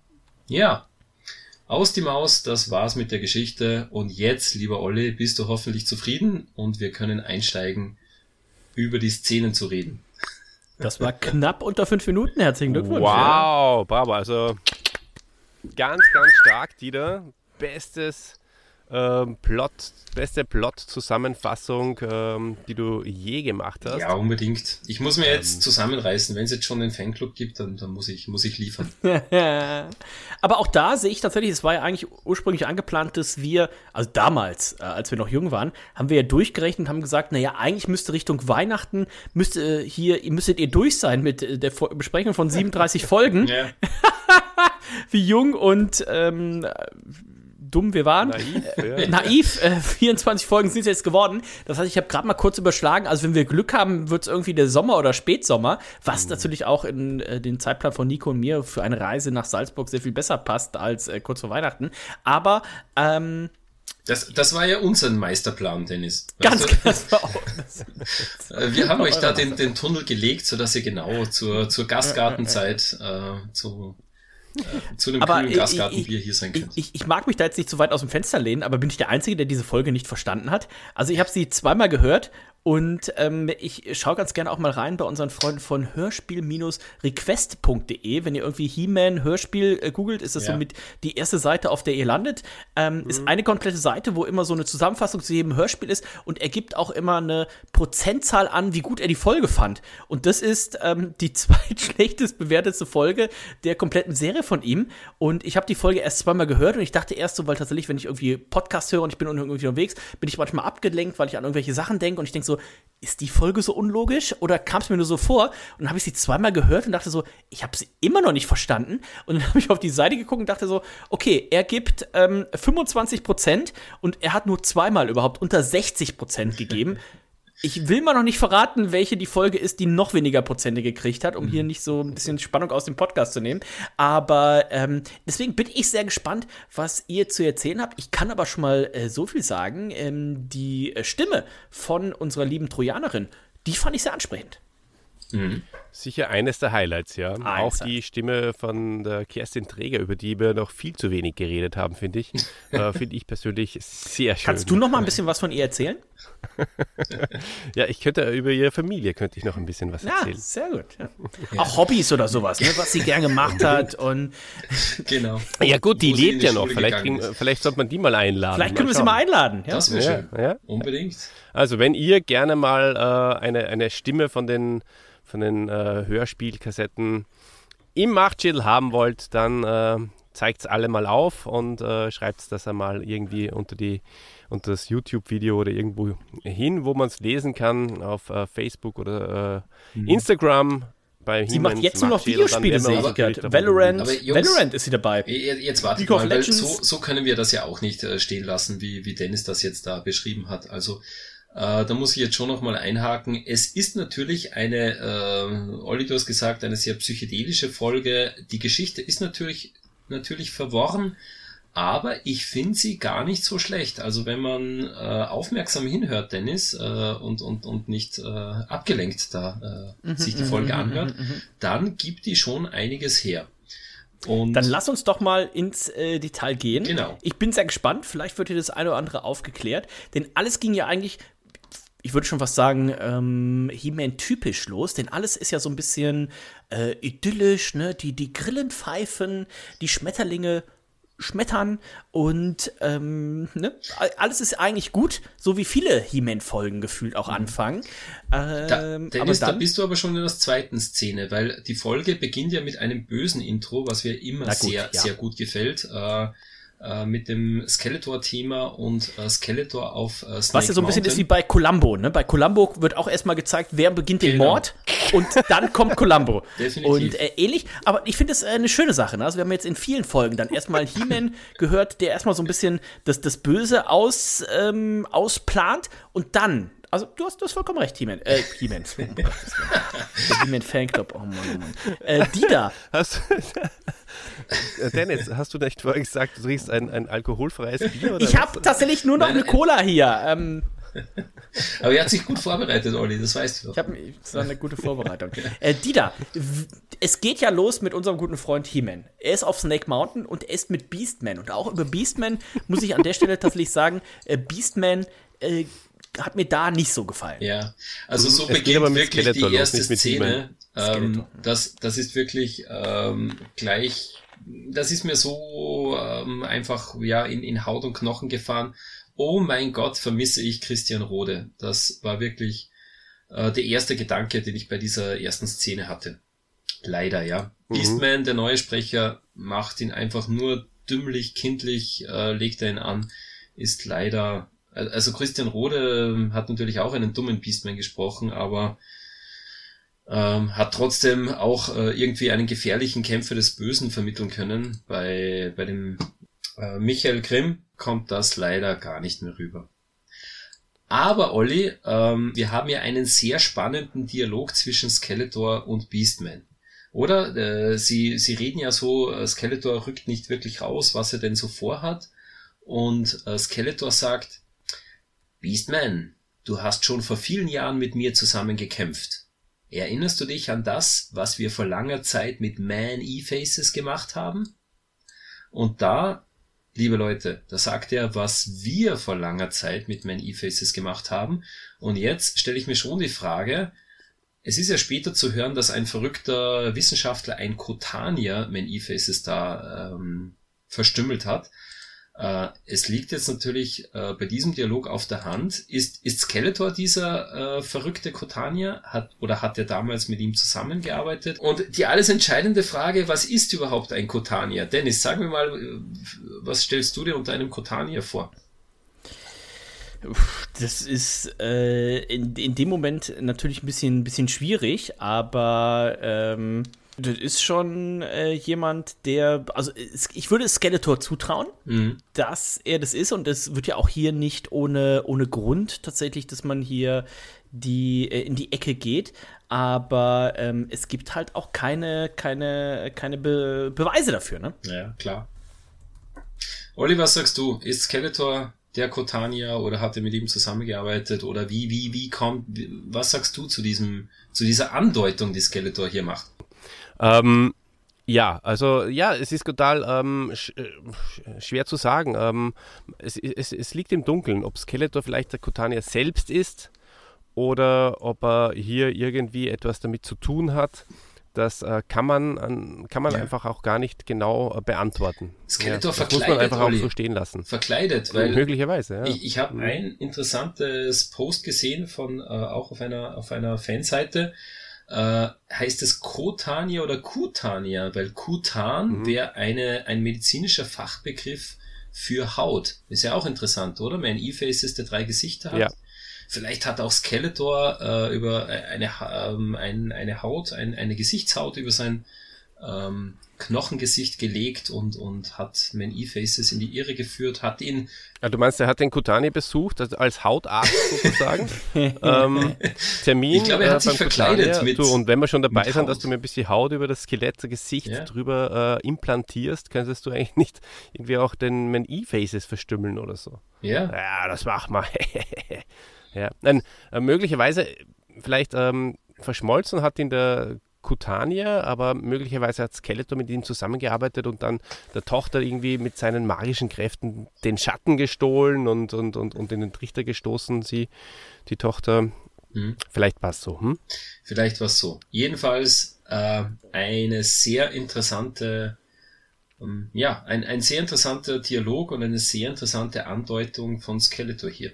Ja, aus die Maus, das war's mit der Geschichte. Und jetzt, lieber Olli, bist du hoffentlich zufrieden und wir können einsteigen, über die Szenen zu reden. Das war knapp unter fünf Minuten. Herzlichen Glückwunsch. Wow, bravo. Also ganz, ganz stark, Dieter. Bestes ähm, Plot, beste Plot-Zusammenfassung, ähm, die du je gemacht hast. Ja, unbedingt. Ich muss mir jetzt ähm, zusammenreißen. Wenn es jetzt schon einen Fanclub gibt, dann, dann muss, ich, muss ich liefern. Aber auch da sehe ich tatsächlich, es war ja eigentlich ursprünglich angeplant, dass wir, also damals, äh, als wir noch jung waren, haben wir ja durchgerechnet und haben gesagt, naja, eigentlich müsste Richtung Weihnachten, müsste äh, hier, müsstet ihr durch sein mit äh, der Besprechung von 37 Folgen. Ja. Wie jung und ähm, dumm wir waren. Naiv, ja. Naiv äh, 24 Folgen sind es jetzt geworden. Das heißt, ich habe gerade mal kurz überschlagen. Also, wenn wir Glück haben, wird es irgendwie der Sommer oder Spätsommer, was mhm. natürlich auch in äh, den Zeitplan von Nico und mir für eine Reise nach Salzburg sehr viel besser passt als äh, kurz vor Weihnachten. Aber ähm, das, das war ja unser Meisterplan, Dennis. Ganz genau. Äh, wir haben euch da den, den Tunnel gelegt, sodass ihr genau zur, zur Gastgartenzeit äh, zu zu einem aber kühlen Gasgartenbier hier sein könnte. Ich, ich, mag mich da jetzt nicht zu weit aus dem Fenster lehnen, aber bin ich der Einzige, der diese Folge nicht verstanden hat? Also ich habe sie zweimal gehört und ähm, ich schaue ganz gerne auch mal rein bei unseren Freunden von hörspiel-request.de. Wenn ihr irgendwie He-Man Hörspiel äh, googelt, ist das ja. so mit die erste Seite, auf der ihr landet. Ähm, mhm. Ist eine komplette Seite, wo immer so eine Zusammenfassung zu jedem Hörspiel ist und er gibt auch immer eine Prozentzahl an, wie gut er die Folge fand. Und das ist ähm, die zweitschlechtest bewertete Folge der kompletten Serie von ihm. Und ich habe die Folge erst zweimal gehört und ich dachte erst so, weil tatsächlich, wenn ich irgendwie Podcast höre und ich bin irgendwie unterwegs, bin ich manchmal abgelenkt, weil ich an irgendwelche Sachen denke und ich denke so, ist die Folge so unlogisch oder kam es mir nur so vor? Und dann habe ich sie zweimal gehört und dachte so, ich habe sie immer noch nicht verstanden. Und dann habe ich auf die Seite geguckt und dachte so, okay, er gibt ähm, 25 Prozent und er hat nur zweimal überhaupt unter 60 Prozent gegeben. Ich will mal noch nicht verraten, welche die Folge ist, die noch weniger Prozente gekriegt hat, um mhm. hier nicht so ein bisschen Spannung aus dem Podcast zu nehmen. Aber ähm, deswegen bin ich sehr gespannt, was ihr zu erzählen habt. Ich kann aber schon mal äh, so viel sagen. Ähm, die äh, Stimme von unserer lieben Trojanerin, die fand ich sehr ansprechend. Mhm. Sicher eines der Highlights, ja. Eins. Auch die Stimme von der Kerstin Träger, über die wir noch viel zu wenig geredet haben, finde ich. äh, finde ich persönlich sehr schön. Kannst du noch mal ein bisschen was von ihr erzählen? ja, ich könnte über ihre Familie könnte ich noch ein bisschen was erzählen. Ja, sehr gut. Ja. Ja. Auch Hobbys oder sowas, ne, was sie gern gemacht hat und genau. Ja gut, die lebt ja noch. Vielleicht, kriegen, vielleicht sollte man die mal einladen. Vielleicht können wir sie mal einladen. Ja? Das wäre schön. Ja, Unbedingt. Also wenn ihr gerne mal äh, eine, eine Stimme von den von den äh, Hörspielkassetten im Machtschädel haben wollt, dann äh, zeigt es alle mal auf und äh, schreibt das einmal irgendwie unter, die, unter das YouTube-Video oder irgendwo hin, wo man es lesen kann, auf äh, Facebook oder äh, mhm. Instagram. Bei sie macht jetzt nur noch Videospiele, sehe ich gerade. Valorant, Jungs, Valorant ist sie dabei. Jetzt wartet mal, weil so, so können wir das ja auch nicht äh, stehen lassen, wie, wie Dennis das jetzt da beschrieben hat. Also äh, da muss ich jetzt schon nochmal einhaken. Es ist natürlich eine, äh, Olli, du hast gesagt, eine sehr psychedelische Folge. Die Geschichte ist natürlich, natürlich verworren, aber ich finde sie gar nicht so schlecht. Also wenn man äh, aufmerksam hinhört, Dennis, äh, und, und, und nicht äh, abgelenkt da äh, mhm, sich die Folge mhm, anhört, mhm, dann gibt die schon einiges her. Und Dann lass uns doch mal ins äh, Detail gehen. Genau. Ich bin sehr gespannt. Vielleicht wird hier das eine oder andere aufgeklärt. Denn alles ging ja eigentlich ich würde schon fast sagen, ähm, He-Man typisch los, denn alles ist ja so ein bisschen äh, idyllisch, ne? Die, die Grillen pfeifen, die Schmetterlinge schmettern und ähm, ne? alles ist eigentlich gut, so wie viele He-Man-Folgen gefühlt auch anfangen. Da, Ähm, Dennis, aber da dann, bist du aber schon in der zweiten Szene, weil die Folge beginnt ja mit einem bösen Intro, was mir immer gut, sehr, ja. sehr gut gefällt. Äh, äh, mit dem Skeletor-Thema und äh, Skeletor auf äh, Snake was ja so ein bisschen Mountain. ist wie bei Columbo, ne? Bei Columbo wird auch erstmal gezeigt, wer beginnt den Genau. Mord und dann kommt Columbo. Definitiv. Und äh, ähnlich, aber ich finde es äh, eine schöne Sache. Ne? Also wir haben jetzt in vielen Folgen dann erstmal He-Man gehört, der erstmal so ein bisschen das, das Böse aus, ähm, ausplant und dann. Also, du hast, du hast vollkommen recht, He-Man. Äh, He-Man. Oh, He-Man Fanclub. Oh Mann, oh Mann. Äh, Dida. Hast, Äh, Dennis, hast du nicht vorher gesagt, du trinkst ein, ein alkoholfreies Bier? Oder Ich habe tatsächlich nur noch Nein, eine nein. Cola hier. Ähm, Aber er hat sich gut vorbereitet, Olli, das weißt du doch. Ich habe das war eine gute Vorbereitung. äh, Dida, es geht ja los mit unserem guten Freund He-Man. Er ist auf Snake Mountain und er ist mit Beastman. Und auch über Beastman muss ich an der Stelle tatsächlich sagen, äh, Beastman äh, hat mir da nicht so gefallen. Ja, also so Es beginnt wirklich Skeletor die los, erste mit Szene. Ähm, das, das ist wirklich ähm, gleich, das ist mir so ähm, einfach ja in, in Haut und Knochen gefahren. Oh mein Gott, vermisse ich Christian Rode. Das war wirklich äh, der erste Gedanke, den ich bei dieser ersten Szene hatte. Leider, ja. Mhm. Beastman, der neue Sprecher, macht ihn einfach nur dümmlich, kindlich, äh, legt er ihn an, ist leider, also Christian Rode hat natürlich auch einen dummen Beastman gesprochen, aber ähm, hat trotzdem auch äh, irgendwie einen gefährlichen Kämpfer des Bösen vermitteln können. Bei, bei dem äh, Michael Grimm kommt das leider gar nicht mehr rüber. Aber Olli, ähm, wir haben ja einen sehr spannenden Dialog zwischen Skeletor und Beastman. Oder? Äh, sie, sie reden ja so, äh, Skeletor rückt nicht wirklich raus, was er denn so vorhat. Und äh, Skeletor sagt, Beastman, du hast schon vor vielen Jahren mit mir zusammen gekämpft. Erinnerst du dich an das, was wir vor langer Zeit mit Man-E-Faces gemacht haben? Und da, liebe Leute, da sagt er, was wir vor langer Zeit mit Man-E-Faces gemacht haben. Und jetzt stelle ich mir schon die Frage, es ist ja später zu hören, dass ein verrückter Wissenschaftler, ein Kotanier, Man-E-Faces da ähm, verstümmelt hat. Äh, es liegt jetzt natürlich äh, bei diesem Dialog auf der Hand. Ist, ist Skeletor dieser äh, verrückte Kotanier? Hat, oder hat er damals mit ihm zusammengearbeitet? Und die alles entscheidende Frage, was ist überhaupt ein Kotanier? Dennis, sag mir mal, äh, was stellst du dir unter einem Kotanier vor? Das ist äh, in, in dem Moment natürlich ein bisschen, ein bisschen schwierig, aber ähm, das ist schon äh, jemand, der, also ich würde Skeletor zutrauen, Mhm. dass er das ist und es wird ja auch hier nicht ohne, ohne Grund tatsächlich, dass man hier die, äh, in die Ecke geht, aber ähm, es gibt halt auch keine, keine, keine Be Beweise dafür, ne? Ja, klar. Olli, was sagst du? Ist Skeletor der Kotanier oder hat er mit ihm zusammengearbeitet oder wie, wie, wie kommt, was sagst du zu diesem, zu dieser Andeutung, die Skeletor hier macht? Ähm, ja, also ja, es ist total ähm, sch äh, sch- schwer zu sagen. Ähm, es, es, es liegt im Dunkeln, ob Skeletor vielleicht der Kotanier selbst ist oder ob er hier irgendwie etwas damit zu tun hat. Das äh, kann man, an- kann man Ja. einfach auch gar nicht genau äh, beantworten. Skeletor das muss man verkleidet, einfach auch Olli. so stehen lassen. Verkleidet, weil Möglicherweise, ja. Ich, ich habe ein interessantes Post gesehen von äh, auch auf einer auf einer Fanseite. Äh, heißt es Kotania oder Kutania? Weil Kutan Mhm. wäre eine ein medizinischer Fachbegriff für Haut. Ist ja auch interessant, oder? Mein E-Faces, der drei Gesichter hat. Ja. Vielleicht hat auch Skeletor äh, über eine, Ha- ähm, ein, eine Haut, ein, eine Gesichtshaut über sein ähm, Knochengesicht gelegt und, und hat Man E-Faces in die Irre geführt, hat ihn Ah, du meinst, er hat den Kutani besucht, also als Hautarzt sozusagen? ähm, Termin Ich glaube, er hat äh, sich verkleidet mit- du, Und wenn wir schon dabei sind, dass du mir ein bisschen Haut über das Skelett, das Gesicht Ja. drüber äh, implantierst, könntest du eigentlich nicht irgendwie auch den Man E-Faces verstümmeln oder so? Ja, Ja, das mach mal. ja. Nein, äh, möglicherweise vielleicht ähm, verschmolzen hat ihn der Kutania, aber möglicherweise hat Skeletor mit ihm zusammengearbeitet und dann der Tochter irgendwie mit seinen magischen Kräften den Schatten gestohlen und, und, und, und in den Trichter gestoßen, sie, die Tochter. Mhm. Vielleicht passt so. Hm? Vielleicht war es so. Jedenfalls äh, eine sehr interessante, ähm, ja, ein, ein sehr interessanter Dialog und eine sehr interessante Andeutung von Skeletor hier.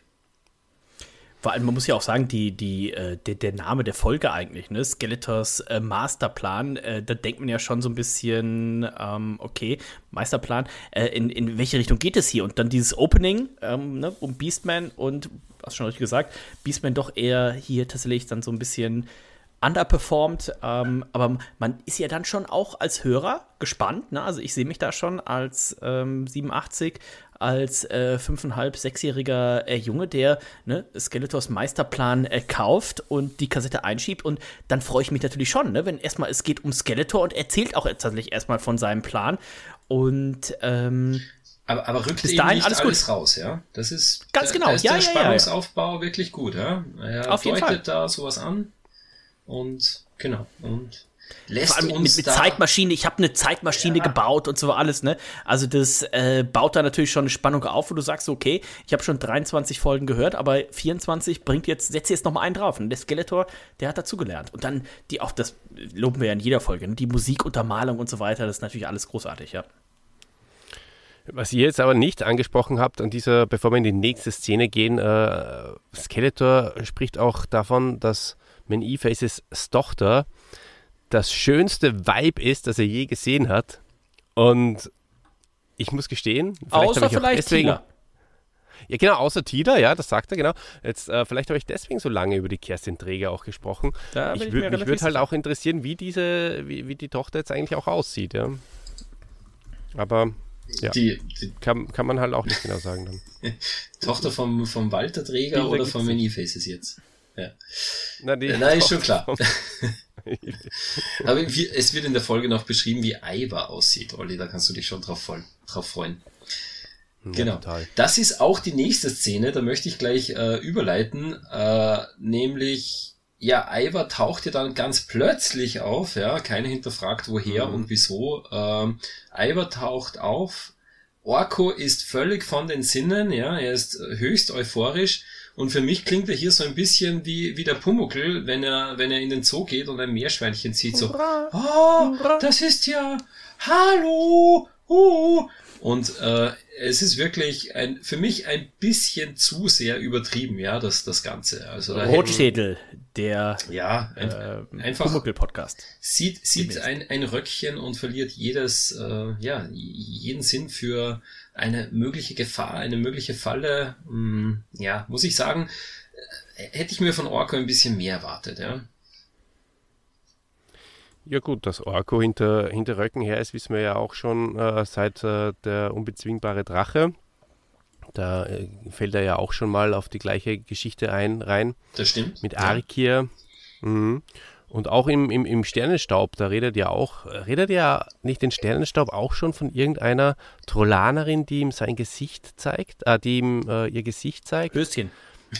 Vor allem, man muss ja auch sagen, die, die, äh, der, der Name der Folge eigentlich, ne? Skeletors äh, Masterplan, äh, da denkt man ja schon so ein bisschen, ähm, okay, Meisterplan, äh, in, in welche Richtung geht es hier? Und dann dieses Opening ähm, ne, um Beastman und, hast schon richtig gesagt, Beastman doch eher hier tatsächlich dann so ein bisschen underperformed, ähm, aber man ist ja dann schon auch als Hörer gespannt. Ne? Also ich sehe mich da schon als ähm, 87, als äh, fünfeinhalb, sechsjähriger äh, Junge, der ne, Skeletors Meisterplan äh, kauft und die Kassette einschiebt. Und dann freue ich mich natürlich schon, ne, wenn erstmal es geht um Skeletor und erzählt auch tatsächlich erstmal von seinem Plan. Und ähm, aber, aber rückt Bis dahin alles alles, gut. raus, ja? Das ist Ganz da, genau. Da ist Ja, der ja, ja, ja. Spannungsaufbau wirklich gut, ja? Er Auf jeden Fall. da sowas an und genau und lässt Vor allem mit, uns mit, mit da Zeitmaschine, ich habe eine Zeitmaschine Ja. gebaut und so alles, ne? Also das äh, baut da natürlich schon eine Spannung auf, wo du sagst, okay, ich habe schon 23 Folgen gehört, aber 24 bringt jetzt, setzt jetzt noch mal einen drauf. Und der Skeletor, der hat dazugelernt. Und dann die auch, das loben wir ja in jeder Folge, ne? die Musikuntermalung und so weiter, das ist natürlich alles großartig, ja. Was ihr jetzt aber nicht angesprochen habt, an dieser, bevor wir in die nächste Szene gehen, äh, Skeletor spricht auch davon, dass Man-E-Faces Tochter das schönste Vibe ist, das er je gesehen hat. Und ich muss gestehen, vielleicht Außer habe ich auch vielleicht deswegen, Tila. Ja, genau, außer Tida, ja, das sagt er, genau. Jetzt, äh, vielleicht habe ich deswegen so lange über die Kerstin Träger auch gesprochen. Da ich ich mich würde halt auch interessieren, wie diese, wie, wie die Tochter jetzt eigentlich auch aussieht, ja. Aber ja. die, die kann, kann man halt auch nicht genau sagen dann. Tochter vom, vom Walter Träger oder von. Many Faces jetzt. Ja. Na, die Ja, nein, ist schon klar. Aber wie, es wird in der Folge noch beschrieben, wie Aiva aussieht, Olli. Da kannst du dich schon drauf, voll, drauf freuen. Ja, Genau. total. Das ist auch die nächste Szene, da möchte ich gleich äh, überleiten, äh, nämlich, ja, Aiva taucht ja dann ganz plötzlich auf, ja, keiner hinterfragt woher und wieso. Ähm, Aiva taucht auf, Orko ist völlig von den Sinnen, ja, er ist höchst euphorisch und für mich klingt er hier so ein bisschen wie, wie der Pumuckl, wenn er, wenn er in den Zoo geht und ein Meerschweinchen sieht, so, oh, das ist ja, hallo, uh. Und äh, es ist wirklich ein, für mich ein bisschen zu sehr übertrieben, ja, das, das Ganze. Also da hätten- Rotschädel, der ja, ein, äh, einfach Pumuckl-Podcast. sieht, sieht ein, ein Röckchen und verliert jedes, äh, ja, jeden Sinn für eine mögliche Gefahr, eine mögliche Falle. Hm, ja, muss ich sagen, äh, hätte ich mir von Orko ein bisschen mehr erwartet, ja. Ja gut, dass Orko hinter, hinter Röcken her ist, wissen wir ja auch schon äh, seit äh, der unbezwingbare Drache. Da äh, fällt er ja auch schon mal auf die gleiche Geschichte ein, rein. Das stimmt. mit ja. Arkir. Mhm. Und auch im, im, im Sternenstaub, da redet ja auch, redet ja nicht den Sternenstaub auch schon von irgendeiner Trollanerin, die ihm sein Gesicht zeigt, äh, die ihm äh, ihr Gesicht zeigt. Höschen.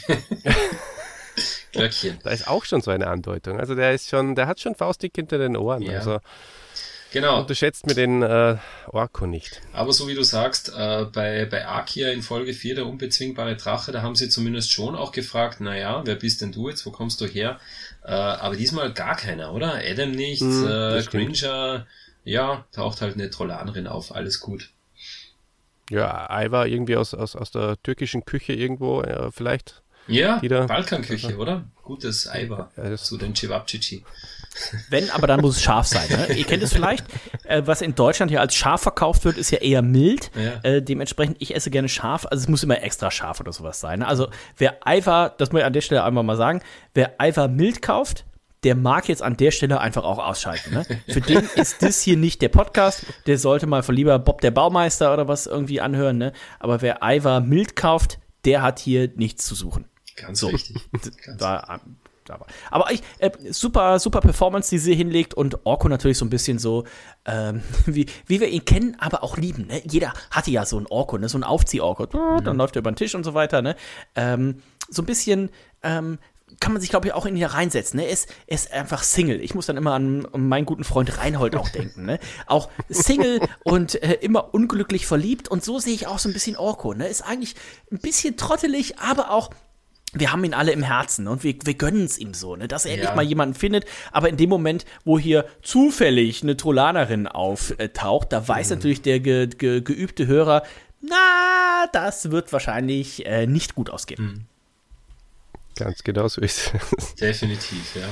Glöckchen. Da ist auch schon so eine Andeutung. Also der ist schon, der hat schon faustdick hinter den Ohren. Ja. Also Genau. unterschätzt mir den äh, Orko nicht. Aber so wie du sagst, äh, bei, bei Akia in Folge 4, der unbezwingbare Drache, da haben sie zumindest schon auch gefragt, naja, wer bist denn du jetzt, wo kommst du her? Äh, aber diesmal gar keiner, oder? Adam nicht, Mhm, äh. Cringer, ja, taucht halt eine Trollanerin auf, alles gut. Ja, Aiva irgendwie aus, aus, aus der türkischen Küche irgendwo, äh, vielleicht. Ja, Wieder- Balkanküche, oder? Gutes Eiber Ja, zu den Cevapcici. Wenn, aber dann muss es scharf sein. Ne? Ihr kennt es vielleicht, äh, was in Deutschland ja als scharf verkauft wird, ist ja eher mild. Ja. Äh, dementsprechend, ich esse gerne scharf, also es muss immer extra scharf oder sowas sein. Ne? Also wer Eifer, das muss ich an der Stelle einmal mal sagen, wer Eifer mild kauft, der mag jetzt an der Stelle einfach auch ausschalten. Ne? Für den ist das hier nicht der Podcast. Der sollte mal von lieber Bob der Baumeister oder was irgendwie anhören. Ne? Aber wer Eiver mild kauft, der hat hier nichts zu suchen. Ganz So. richtig. Ganz Da, da war. Aber ich, äh, super, super Performance, die sie hinlegt und Orko natürlich so ein bisschen so, ähm, wie, wie wir ihn kennen, aber auch lieben. Ne? Jeder hatte ja so einen Orko, ne? so einen Aufzieh-Orko. Dann läuft er über den Tisch und so weiter. Ne? Ähm, so ein bisschen, ähm, kann man sich, glaube ich, auch in ihn reinsetzen. Ne? Er, ist, er ist einfach Single. Ich muss dann immer an, an meinen guten Freund Reinhold auch denken. Ne? Auch Single und äh, immer unglücklich verliebt. Und so sehe ich auch so ein bisschen Orko. Ne? Ist eigentlich ein bisschen trottelig, aber auch wir haben ihn alle im Herzen und wir, wir gönnen es ihm so, ne, dass er endlich Ja. mal jemanden findet. Aber in dem Moment, wo hier zufällig eine Trolanerin auftaucht, da weiß natürlich der ge, ge, geübte Hörer, na, das wird wahrscheinlich äh, nicht gut ausgehen. Ganz genau so ist es. Definitiv, ja.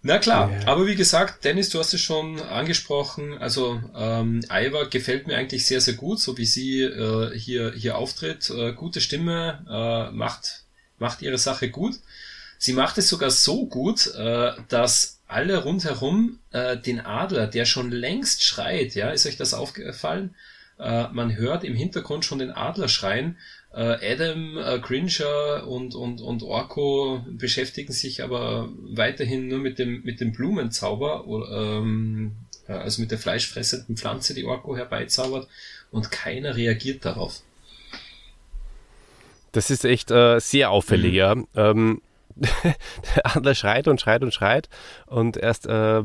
Na klar, aber wie gesagt, Dennis, du hast es schon angesprochen. Also ähm, Iva gefällt mir eigentlich sehr, sehr gut, so wie sie äh, hier hier auftritt. Äh, gute Stimme, äh, macht macht ihre Sache gut. Sie macht es sogar so gut, äh, dass alle rundherum äh, den Adler, der schon längst schreit, ja, ist euch das aufgefallen? Äh, man hört im Hintergrund schon den Adler schreien. Äh, Adam, äh, Cringer und, und, und Orko beschäftigen sich aber weiterhin nur mit dem, mit dem Blumenzauber, ähm, äh, also mit der fleischfressenden Pflanze, die Orko herbeizaubert, und keiner reagiert darauf. Das ist echt äh, sehr auffällig, ja. Ähm, der Adler schreit und schreit und schreit und erst äh,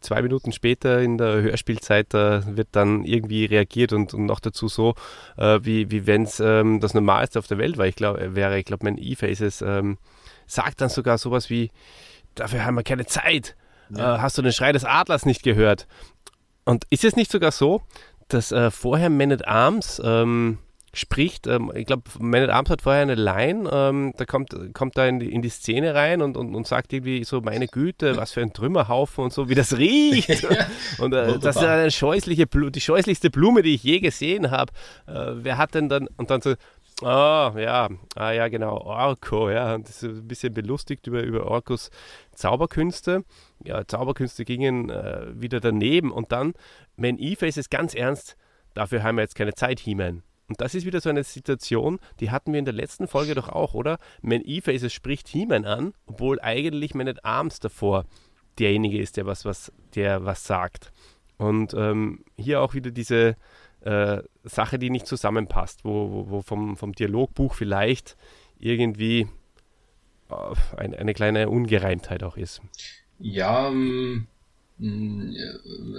zwei Minuten später in der Hörspielzeit äh, wird dann irgendwie reagiert und, und noch dazu so, äh, wie, wie wenn es ähm, das Normalste auf der Welt war. Ich glaube, wäre, ich glaube, mein E-Faces ähm, sagt dann sogar sowas wie, dafür haben wir keine Zeit. Äh, hast du den Schrei des Adlers nicht gehört? Und ist es nicht sogar so, dass äh, vorher Man at Arms ähm, spricht, ähm, ich glaube, Man at Arms hat vorher eine Line, ähm, da kommt, kommt da in die, in die Szene rein und, und, und sagt irgendwie so, meine Güte, was für ein Trümmerhaufen und so, wie das riecht. und äh, das ist eine scheußliche die scheußlichste Blume, die ich je gesehen habe. Äh, wer hat denn dann, und dann so, Ah, ja, ah, ja, genau, Orko, ja, und das ist ein bisschen belustigt über, über Orkos Zauberkünste. Ja, Zauberkünste gingen äh, wieder daneben und dann, Man E-Face ist ganz ernst, dafür haben wir jetzt keine Zeit, He-Man. Und das ist wieder so eine Situation, die hatten wir in der letzten Folge doch auch, oder? Man E-Faces spricht He-Man an, obwohl eigentlich Man at Arms davor derjenige ist, der was, was, der was sagt. Und ähm, hier auch wieder diese äh, Sache, die nicht zusammenpasst, wo, wo, wo vom, vom Dialogbuch vielleicht irgendwie äh, ein, eine kleine Ungereimtheit auch ist. Ja, ähm, mh,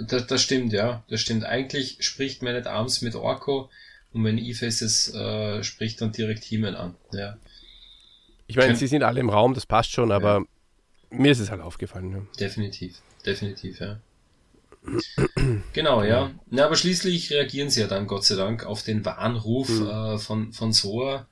das, das stimmt, ja. Das stimmt. Eigentlich spricht Man at Arms mit Orko und Man E-Faces äh, spricht dann direkt He-Man an. Ja, Ich meine, Kann- sie sind alle im Raum, das passt schon, aber mir ist es halt aufgefallen. Ja. definitiv. Definitiv, ja. Genau, ja. Na, aber schließlich reagieren sie ja dann, Gott sei Dank, auf den Warnruf äh, von, von Soa.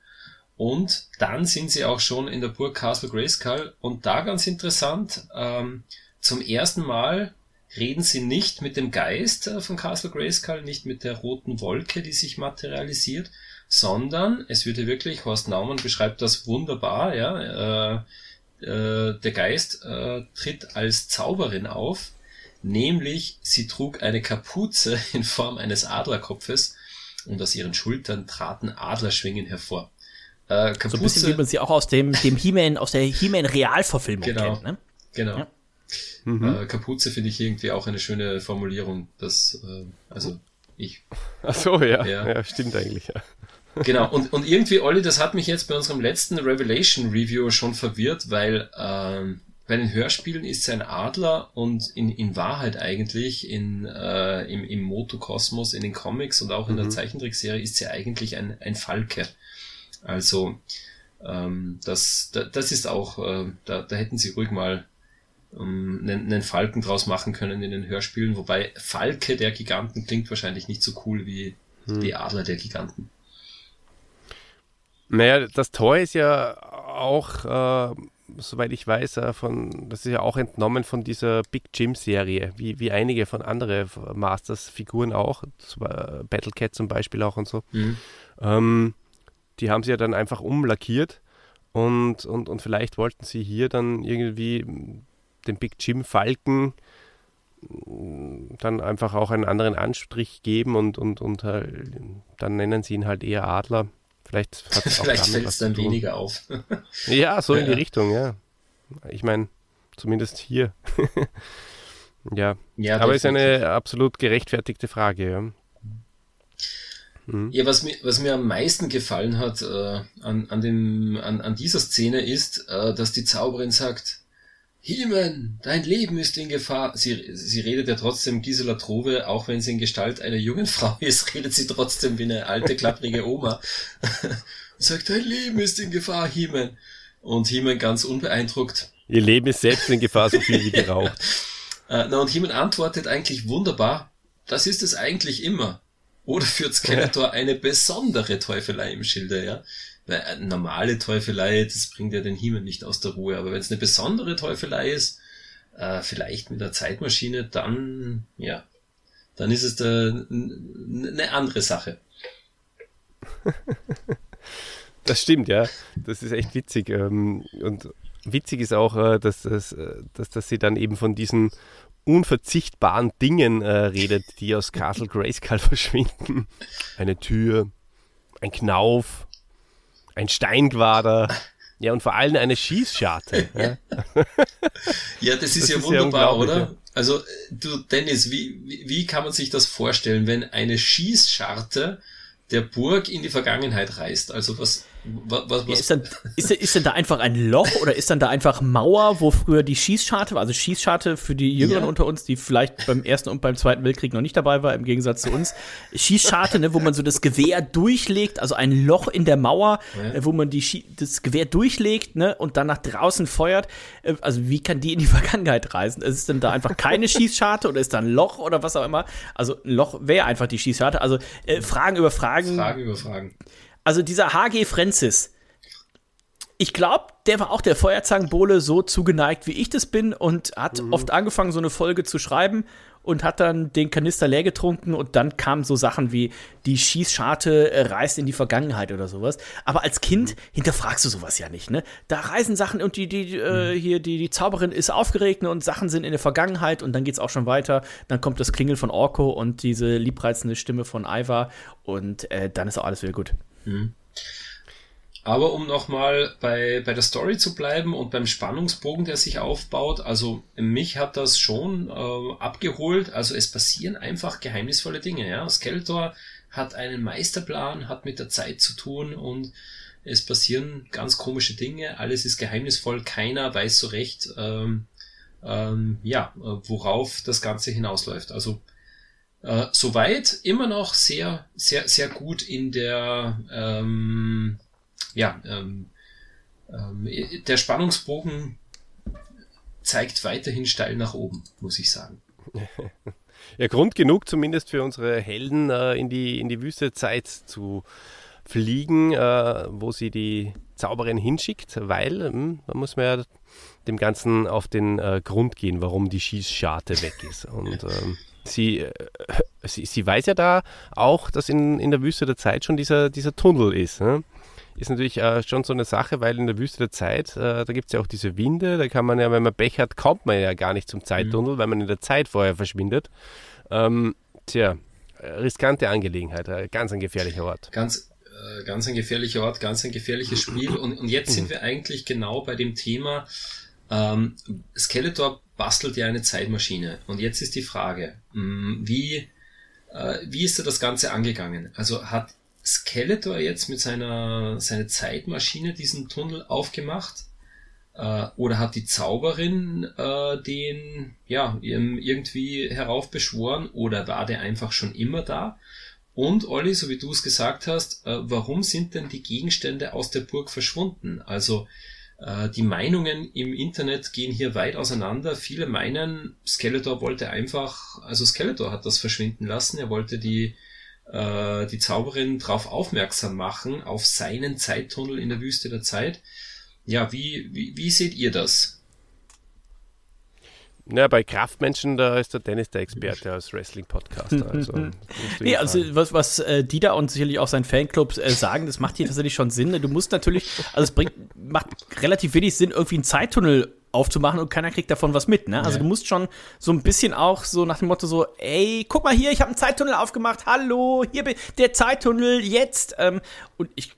Und dann sind sie auch schon in der Burg Castle Grayskull. Und da ganz interessant, ähm, zum ersten Mal reden sie nicht mit dem Geist äh, von Castle Grayskull, nicht mit der roten Wolke, die sich materialisiert, sondern es wird hier wirklich, Horst Naumann beschreibt das wunderbar, ja, äh, äh, der Geist äh, tritt als Zauberin auf, nämlich sie trug eine Kapuze in Form eines Adlerkopfes und aus ihren Schultern traten Adlerschwingen hervor. Äh, Kapuze, So ein bisschen wie man sie auch aus dem, dem He-Man, aus der He-Man-Realverfilmung Genau. kennt, ne? genau. Ja. Äh, Kapuze finde ich irgendwie auch eine schöne Formulierung. Das, äh, also ich Ach so, ja. Ja. ja. stimmt eigentlich. Ja. Genau, und, und irgendwie, Olli, das hat mich jetzt bei unserem letzten Revelation Review schon verwirrt, weil ähm, bei den Hörspielen ist sie ein Adler und in, in Wahrheit eigentlich in, äh, im, im Motokosmos, in den Comics und auch in der Zeichentrickserie ist sie eigentlich ein, ein Falke. Also ähm, das, da, das ist auch, äh, da, da hätten sie ruhig mal ähm, einen, einen Falken draus machen können in den Hörspielen, wobei Falke der Giganten klingt wahrscheinlich nicht so cool wie, wie Adler der Giganten. Naja, das Tor ist ja auch, äh, soweit ich weiß, äh, von, das ist ja auch entnommen von dieser Big Jim Serie, wie, wie einige von anderen Masters-Figuren auch, äh, Battle Cat zum Beispiel auch und so. Mhm. Ähm, die haben sie ja dann einfach umlackiert und, und, und vielleicht wollten sie hier dann irgendwie den Big Jim Falken dann einfach auch einen anderen Anstrich geben und, und, und halt, dann nennen sie ihn halt eher Adler. Vielleicht Vielleicht fällt es dann weniger auf. Ja, so in die Ja. Richtung, ja. Ich meine, zumindest hier. ja, ja, aber ist eine absolut gerechtfertigte Frage, ja. Ja, was mir, was mir am meisten gefallen hat äh, an, an, dem, an, an dieser Szene ist, äh, dass die Zauberin sagt, Himen, dein Leben ist in Gefahr. Sie, sie redet ja trotzdem Gisela Trove, auch wenn sie in Gestalt einer jungen Frau ist, redet sie trotzdem wie eine alte, klapprige Oma. sagt, dein Leben ist in Gefahr, Himen. Und Himen ganz unbeeindruckt. Ihr Leben ist selbst in Gefahr, so viel wie geraucht. Äh, na, und Himen antwortet eigentlich wunderbar, das ist es eigentlich immer. Oder führt Skeletor eine besondere Teufelei im Schilde, ja? Weil eine normale Teufelei, das bringt ja den Himmel nicht aus der Ruhe. Aber wenn es eine besondere Teufelei ist, äh, vielleicht mit einer Zeitmaschine, dann, ja, dann ist es da eine andere Sache. Das stimmt, ja. Das ist echt witzig. ähm, Und witzig ist auch, äh, dass, dass, äh, dass, dass sie dann eben von diesen unverzichtbaren Dingen äh, redet, die aus Castle Grayskull verschwinden. Eine Tür, ein Knauf, ein Steinquader, ja und vor allem eine Schießscharte. Ja, Ja, das ist Das ja ist ja wunderbar, unglaublich, oder? ja. Also, äh, du, Dennis, wie, wie, wie kann man sich das vorstellen, wenn eine Schießscharte der Burg in die Vergangenheit reist? Also, was, was, was, Ja, ist, dann, ist, ist denn da einfach ein Loch oder ist dann da einfach Mauer, wo früher die Schießscharte war? Also Schießscharte für die Jüngeren Ja. unter uns, die vielleicht beim Ersten und beim Zweiten Weltkrieg noch nicht dabei war, im Gegensatz zu uns. Schießscharte, ne, wo man so das Gewehr durchlegt, also ein Loch in der Mauer, Ja. äh, wo man die Schie das Gewehr durchlegt ne, und dann nach draußen feuert. Äh, Also wie kann die in die Vergangenheit reisen? Ist es denn da einfach keine Schießscharte oder ist da ein Loch oder was auch immer? Also ein Loch wäre einfach die Schießscharte. Also äh, Fragen über Fragen. Fragen über Fragen. Also dieser HG Francis, ich glaube, der war auch der Feuerzangenbowle so zugeneigt, wie ich das bin und hat oft angefangen, so eine Folge zu schreiben und hat dann den Kanister leer getrunken und dann kamen so Sachen wie die Schießscharte reist in die Vergangenheit oder sowas. Aber als Kind hinterfragst du sowas ja nicht, ne? Da reisen Sachen und die, die, äh, hier, die, die Zauberin ist aufgeregt ne, und Sachen sind in der Vergangenheit und dann geht's auch schon weiter. Dann kommt das Klingeln von Orko und diese liebreizende Stimme von Ivar und äh, dann ist auch alles wieder gut. Aber um nochmal bei, bei der Story zu bleiben und beim Spannungsbogen, der sich aufbaut, also mich hat das schon äh, abgeholt. Also es passieren einfach geheimnisvolle Dinge. Ja? Skeletor hat einen Meisterplan, hat mit der Zeit zu tun und es passieren ganz komische Dinge. Alles ist geheimnisvoll. Keiner weiß so recht, ähm, ähm, ja, worauf das Ganze hinausläuft. Also äh, soweit immer noch sehr, sehr, sehr gut in der ähm, ja, ähm, ähm, der Spannungsbogen zeigt weiterhin steil nach oben, muss ich sagen. Ja, Grund genug zumindest für unsere Helden äh, in, die, in die Wüstezeit zu fliegen, äh, wo sie die Zauberin hinschickt, weil ähm, da muss man ja dem Ganzen auf den äh, Grund gehen, warum die Schießscharte weg ist. Und ähm, sie, äh, sie, sie weiß ja da auch, dass in, in der Wüste der Zeit schon dieser, dieser Tunnel ist. Ne? Ist natürlich äh, schon so eine Sache, weil in der Wüste der Zeit, äh, da gibt es ja auch diese Winde, da kann man ja, wenn man Pech hat, kommt man ja gar nicht zum Zeittunnel, weil man in der Zeit vorher verschwindet. Ähm, tja, äh, riskante Angelegenheit, äh, ganz ein gefährlicher Ort. Ganz, äh, ganz ein gefährlicher Ort, ganz ein gefährliches Spiel. Und, und jetzt sind wir eigentlich genau bei dem Thema, ähm, Skeletor bastelt ja eine Zeitmaschine. Und jetzt ist die Frage, mh, wie, äh, wie ist er das Ganze angegangen? Also hat Skeletor jetzt mit seiner, seiner Zeitmaschine diesen Tunnel aufgemacht? Äh, oder hat die Zauberin äh, den ja irgendwie heraufbeschworen? Oder war der einfach schon immer da? Und Olli, so wie du es gesagt hast, äh, warum sind denn die Gegenstände aus der Burg verschwunden? Also die Meinungen im Internet gehen hier weit auseinander. Viele meinen, Skeletor wollte einfach, also Skeletor hat das verschwinden lassen. Er wollte die äh, die Zauberin darauf aufmerksam machen, auf seinen Zeittunnel in der Wüste der Zeit. Ja, wie, wie, wie seht ihr das? Ja, bei Kraftmenschen, da ist der Dennis der Experte als Wrestling-Podcaster. Also, Nee, also was, was äh, Dieter und sicherlich auch sein Fanclub äh, sagen, das macht hier tatsächlich schon Sinn. Du musst natürlich, also es bringt, macht relativ wenig Sinn, irgendwie einen Zeittunnel aufzumachen und keiner kriegt davon was mit. Ne? Also Ja. du musst schon so ein bisschen auch so nach dem Motto so, ey, guck mal hier, ich habe einen Zeittunnel aufgemacht, hallo, hier bin der Zeittunnel jetzt. Ähm, und ich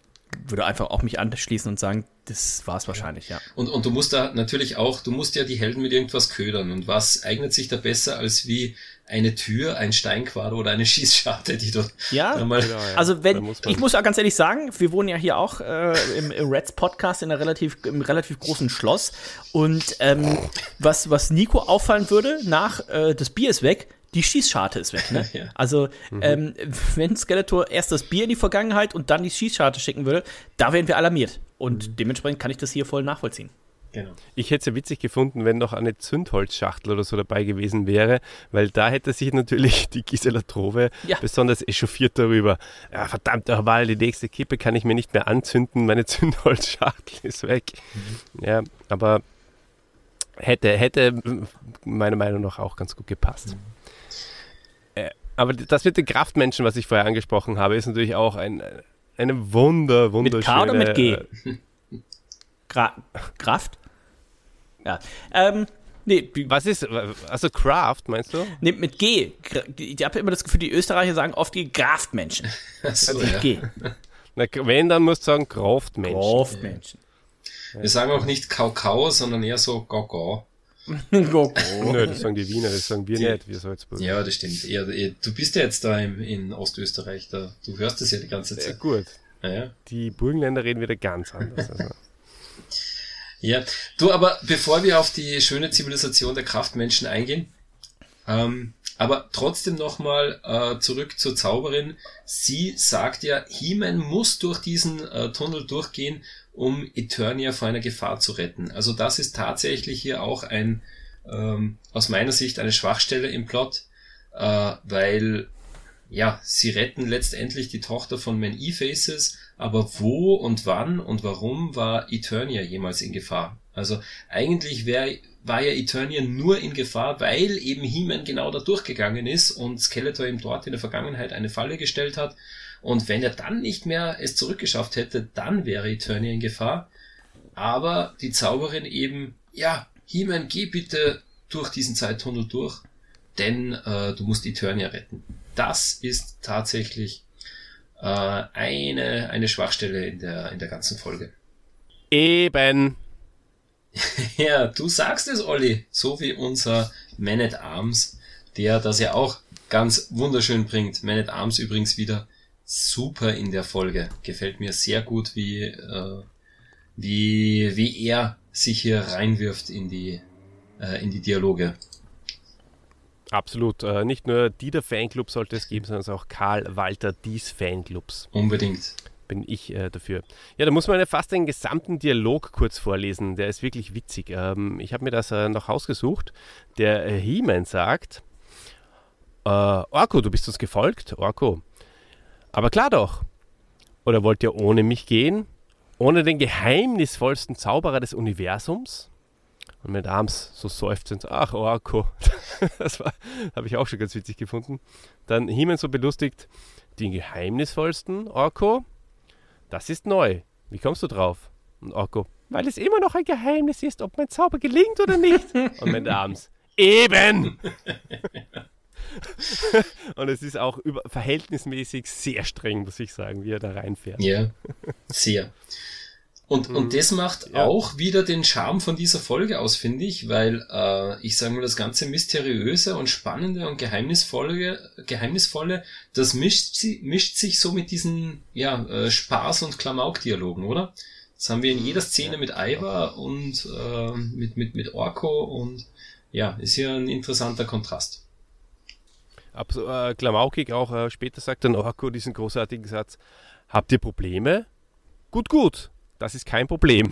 würde einfach auch mich anschließen und sagen, das war es wahrscheinlich, ja. Und, und du musst da natürlich auch, du musst ja die Helden mit irgendwas ködern. Und was eignet sich da besser als wie eine Tür, ein Steinquader oder eine Schießscharte, die dort Ja, da mal Genau, ja. Also wenn, muss ich muss ja ganz ehrlich sagen, wir wohnen ja hier auch äh, im, im Reds Podcast in einer relativ, im relativ großen Schloss und ähm, was, was Nico auffallen würde, nach äh, das Bier ist weg, die Schießscharte ist weg. Ne? Ja. Also ähm, wenn Skeletor erst das Bier in die Vergangenheit und dann die Schießscharte schicken würde, da wären wir alarmiert und dementsprechend kann ich das hier voll nachvollziehen. Genau. Ich hätte es ja witzig gefunden, wenn noch eine Zündholzschachtel oder so dabei gewesen wäre, weil da hätte sich natürlich die Gisela Trove Ja. besonders echauffiert darüber. Ja, verdammt, weil die nächste Kippe kann ich mir nicht mehr anzünden, meine Zündholzschachtel ist weg. Ja, aber hätte, hätte meiner Meinung nach auch ganz gut gepasst. Äh, aber das mit den Kraftmenschen, was ich vorher angesprochen habe, ist natürlich auch ein, eine wunder, Mit wunderschöne... K oder mit G? äh, Gra Kraft? Ja. Ähm, nee, Was ist, also Craft, meinst du? nee, mit G. Ich habe immer das Gefühl, die Österreicher sagen oft die Kraftmenschen. So, Mit ja. G. Na, wenn, dann musst du sagen Kraftmensch. Kraftmenschen. Wir sagen auch nicht Kakao, sondern eher so Gau Nö, das sagen die Wiener, das sagen wir Die- nicht, wir Salzburger. Ja, das stimmt. Eher, eher, du bist ja jetzt da im, in Ostösterreich, da, du hörst es ja die ganze Sehr Zeit. gut. Ja. Die Burgenländer reden wieder ganz anders. Also. Ja, du, aber bevor wir auf die schöne Zivilisation der Kraftmenschen eingehen, ähm, aber trotzdem nochmal äh, zurück zur Zauberin. Sie sagt ja, He-Man muss durch diesen äh, Tunnel durchgehen, um Eternia vor einer Gefahr zu retten. Also das ist tatsächlich hier auch ein, ähm, aus meiner Sicht eine Schwachstelle im Plot, äh, weil ja, sie retten letztendlich die Tochter von Man E-Faces, aber wo und wann und warum war Eternia jemals in Gefahr? Also eigentlich wär, war ja Eternia nur in Gefahr, weil eben He-Man genau da durchgegangen ist und Skeletor ihm dort in der Vergangenheit eine Falle gestellt hat. Und wenn er dann nicht mehr es zurückgeschafft hätte, dann wäre Eternia in Gefahr. Aber die Zauberin eben, ja, He-Man, geh bitte durch diesen Zeittunnel durch, denn äh, du musst Eternia retten. Das ist tatsächlich äh, eine, eine Schwachstelle in der, in der ganzen Folge. Eben. Ja, du sagst es, Olli, so wie unser Man at Arms, der das ja auch ganz wunderschön bringt. Man at Arms übrigens wieder super in der Folge. Gefällt mir sehr gut, wie, äh, wie, wie er sich hier reinwirft in die, äh, in die Dialoge. Absolut. Äh, nicht nur Dieter Fanclub sollte es geben, sondern auch Karl Walter Dies Fanclubs. Unbedingt. Bin ich äh, dafür. Ja, da muss man ja fast den gesamten Dialog kurz vorlesen. Der ist wirklich witzig. Ähm, ich habe mir das äh, noch rausgesucht. Der äh, He-Man sagt: äh, Orko, du bist uns gefolgt? Orko. Aber klar doch. Oder wollt ihr ohne mich gehen? Ohne den geheimnisvollsten Zauberer des Universums? Und mit Arms so seufzend, ach Orko. das war, habe ich auch schon ganz witzig gefunden. Dann He-Man so belustigt, den geheimnisvollsten, Orko? Das ist neu. Wie kommst du drauf? Und Orko, weil es immer noch ein Geheimnis ist, ob mein Zauber gelingt oder nicht. Und mit Arms, eben! Und es ist auch über, verhältnismäßig sehr streng, muss ich sagen, wie er da reinfährt. Ja, sehr. Und, und das macht Ja. auch wieder den Charme von dieser Folge aus, finde ich, weil äh, ich sage mal, das ganze Mysteriöse und Spannende und Geheimnisvolle, Geheimnisvolle, das mischt, sie, mischt sich so mit diesen ja, äh, Spaß- und Klamauk-Dialogen, oder? Das haben wir in jeder Szene mit Iva und äh, mit, mit, mit Orko und ja, ist hier ein interessanter Kontrast. Abs äh, Klamaukig auch äh, später sagt dann Orko diesen großartigen Satz: Habt ihr Probleme? Gut, gut, das ist kein Problem.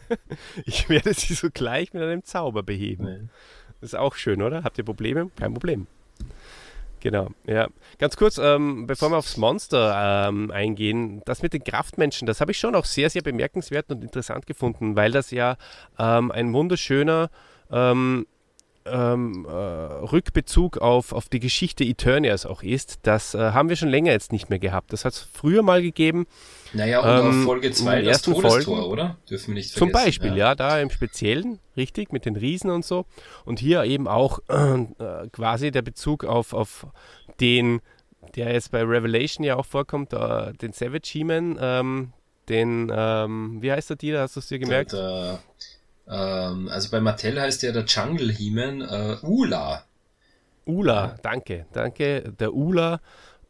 ich werde sie sogleich mit einem Zauber beheben. Das ist auch schön, oder? Habt ihr Probleme? Kein Problem. Genau, ja. Ganz kurz, ähm, bevor wir aufs Monster ähm, eingehen, das mit den Kraftmenschen, das habe ich schon auch sehr, sehr bemerkenswert und interessant gefunden, weil das ja ähm, ein wunderschöner ähm, äh, Rückbezug auf, auf die Geschichte Eternias auch ist. Das äh, haben wir schon länger jetzt nicht mehr gehabt. Das hat es früher mal gegeben. Naja, und Ähm, auf Folge in 2 den das Todestor, Folgen- oder? Dürfen wir nicht Zum vergessen. Beispiel, ja. da im Speziellen, richtig, mit den Riesen und so. Und hier eben auch äh, quasi der Bezug auf, auf den, der jetzt bei Revelation ja auch vorkommt, äh, den Savage He-Man, ähm, den, ähm, wie heißt der Tier, hast du es dir gemerkt? Der, der, ähm, also bei Mattel heißt der der Jungle He-Man äh, Ula. Ula, danke, danke, der Ula.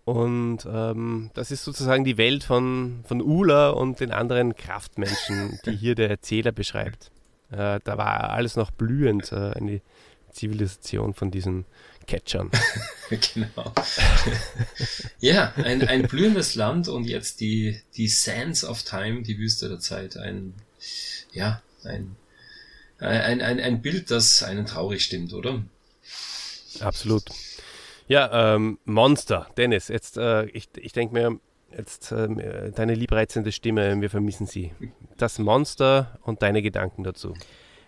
Und ähm, das ist sozusagen die Welt von, von Ula und den anderen Kraftmenschen, die hier der Erzähler beschreibt. Äh, da war alles noch blühend, äh, eine Zivilisation von diesen Catchern. genau. ja, ein, ein blühendes Land und jetzt die, die Sands of Time, die Wüste der Zeit. Ein, ja, ein, ein, ein, ein Bild, das einen traurig stimmt, oder? Absolut. Ja, ähm, Monster. Dennis, jetzt, äh, ich, ich denke mir, jetzt äh, deine liebreizende Stimme, wir vermissen sie. Das Monster und deine Gedanken dazu.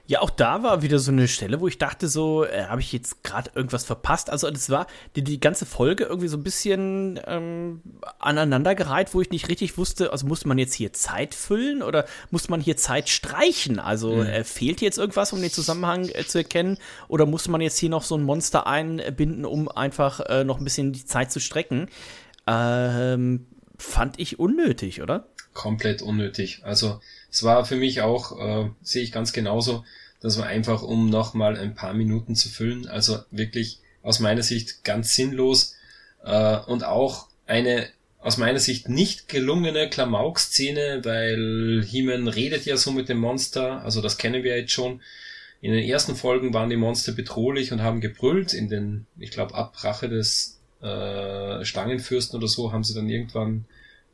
Ja, auch da war wieder so eine Stelle, wo ich dachte, so, äh, habe ich jetzt gerade irgendwas verpasst? Also, das war die, die ganze Folge irgendwie so ein bisschen ähm, aneinandergereiht, wo ich nicht richtig wusste, also muss man jetzt hier Zeit füllen oder muss man hier Zeit streichen? Also, mhm. äh, fehlt jetzt irgendwas, um den Zusammenhang äh, zu erkennen? Oder muss man jetzt hier noch so ein Monster einbinden, um einfach äh, noch ein bisschen die Zeit zu strecken? Ähm, fand ich unnötig, oder? Komplett unnötig. Also, es war für mich auch, äh, sehe ich ganz genauso, dass man einfach, um nochmal ein paar Minuten zu füllen, also wirklich aus meiner Sicht ganz sinnlos äh, und auch eine aus meiner Sicht nicht gelungene Klamauk-Szene, weil He-Man redet ja so mit dem Monster, also das kennen wir jetzt schon. In den ersten Folgen waren die Monster bedrohlich und haben gebrüllt. In den, ich glaube, Abrache des äh, Stangenfürsten oder so haben sie dann irgendwann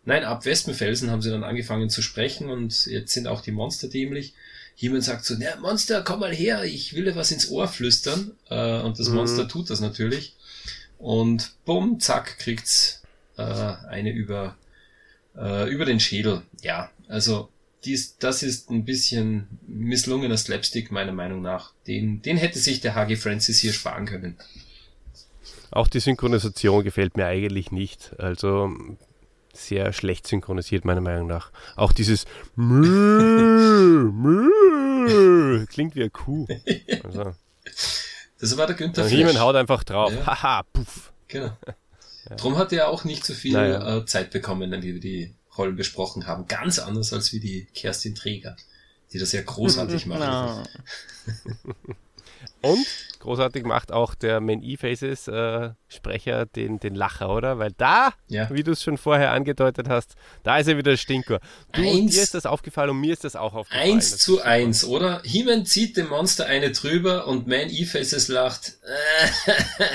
Nein, ab Wespenfelsen haben sie dann angefangen zu sprechen und jetzt sind auch die Monster dämlich. Jemand sagt so, na Monster, komm mal her, ich will dir was ins Ohr flüstern. Äh, und das mhm. Monster tut das natürlich. Und bumm, zack, kriegt's äh, eine über, äh, über den Schädel. Ja, also dies, das ist ein bisschen misslungener Slapstick meiner Meinung nach. Den, den hätte sich der Hagi Francis hier sparen können. Auch die Synchronisation gefällt mir eigentlich nicht. Also sehr schlecht synchronisiert, meiner Meinung nach. Auch dieses Mö, Mö, klingt wie eine Kuh. Also. Das war der Günther Flash. haut einfach drauf. Ja. Haha, puff. Genau. Ja. Drum hat er auch nicht so viel naja. Äh, Zeit bekommen, wie wir die Rollen besprochen haben. Ganz anders als wie die Kerstin Träger, die das ja großartig macht. Und großartig macht auch der Man E-Faces äh, Sprecher den, den Lacher, oder? Weil da, ja. wie du es schon vorher angedeutet hast, da ist er wieder der Stinker. Du, eins, dir ist das aufgefallen und mir ist das auch aufgefallen. Eins zu eins, oder? He-Man zieht dem Monster eine drüber und Man E-Faces lacht.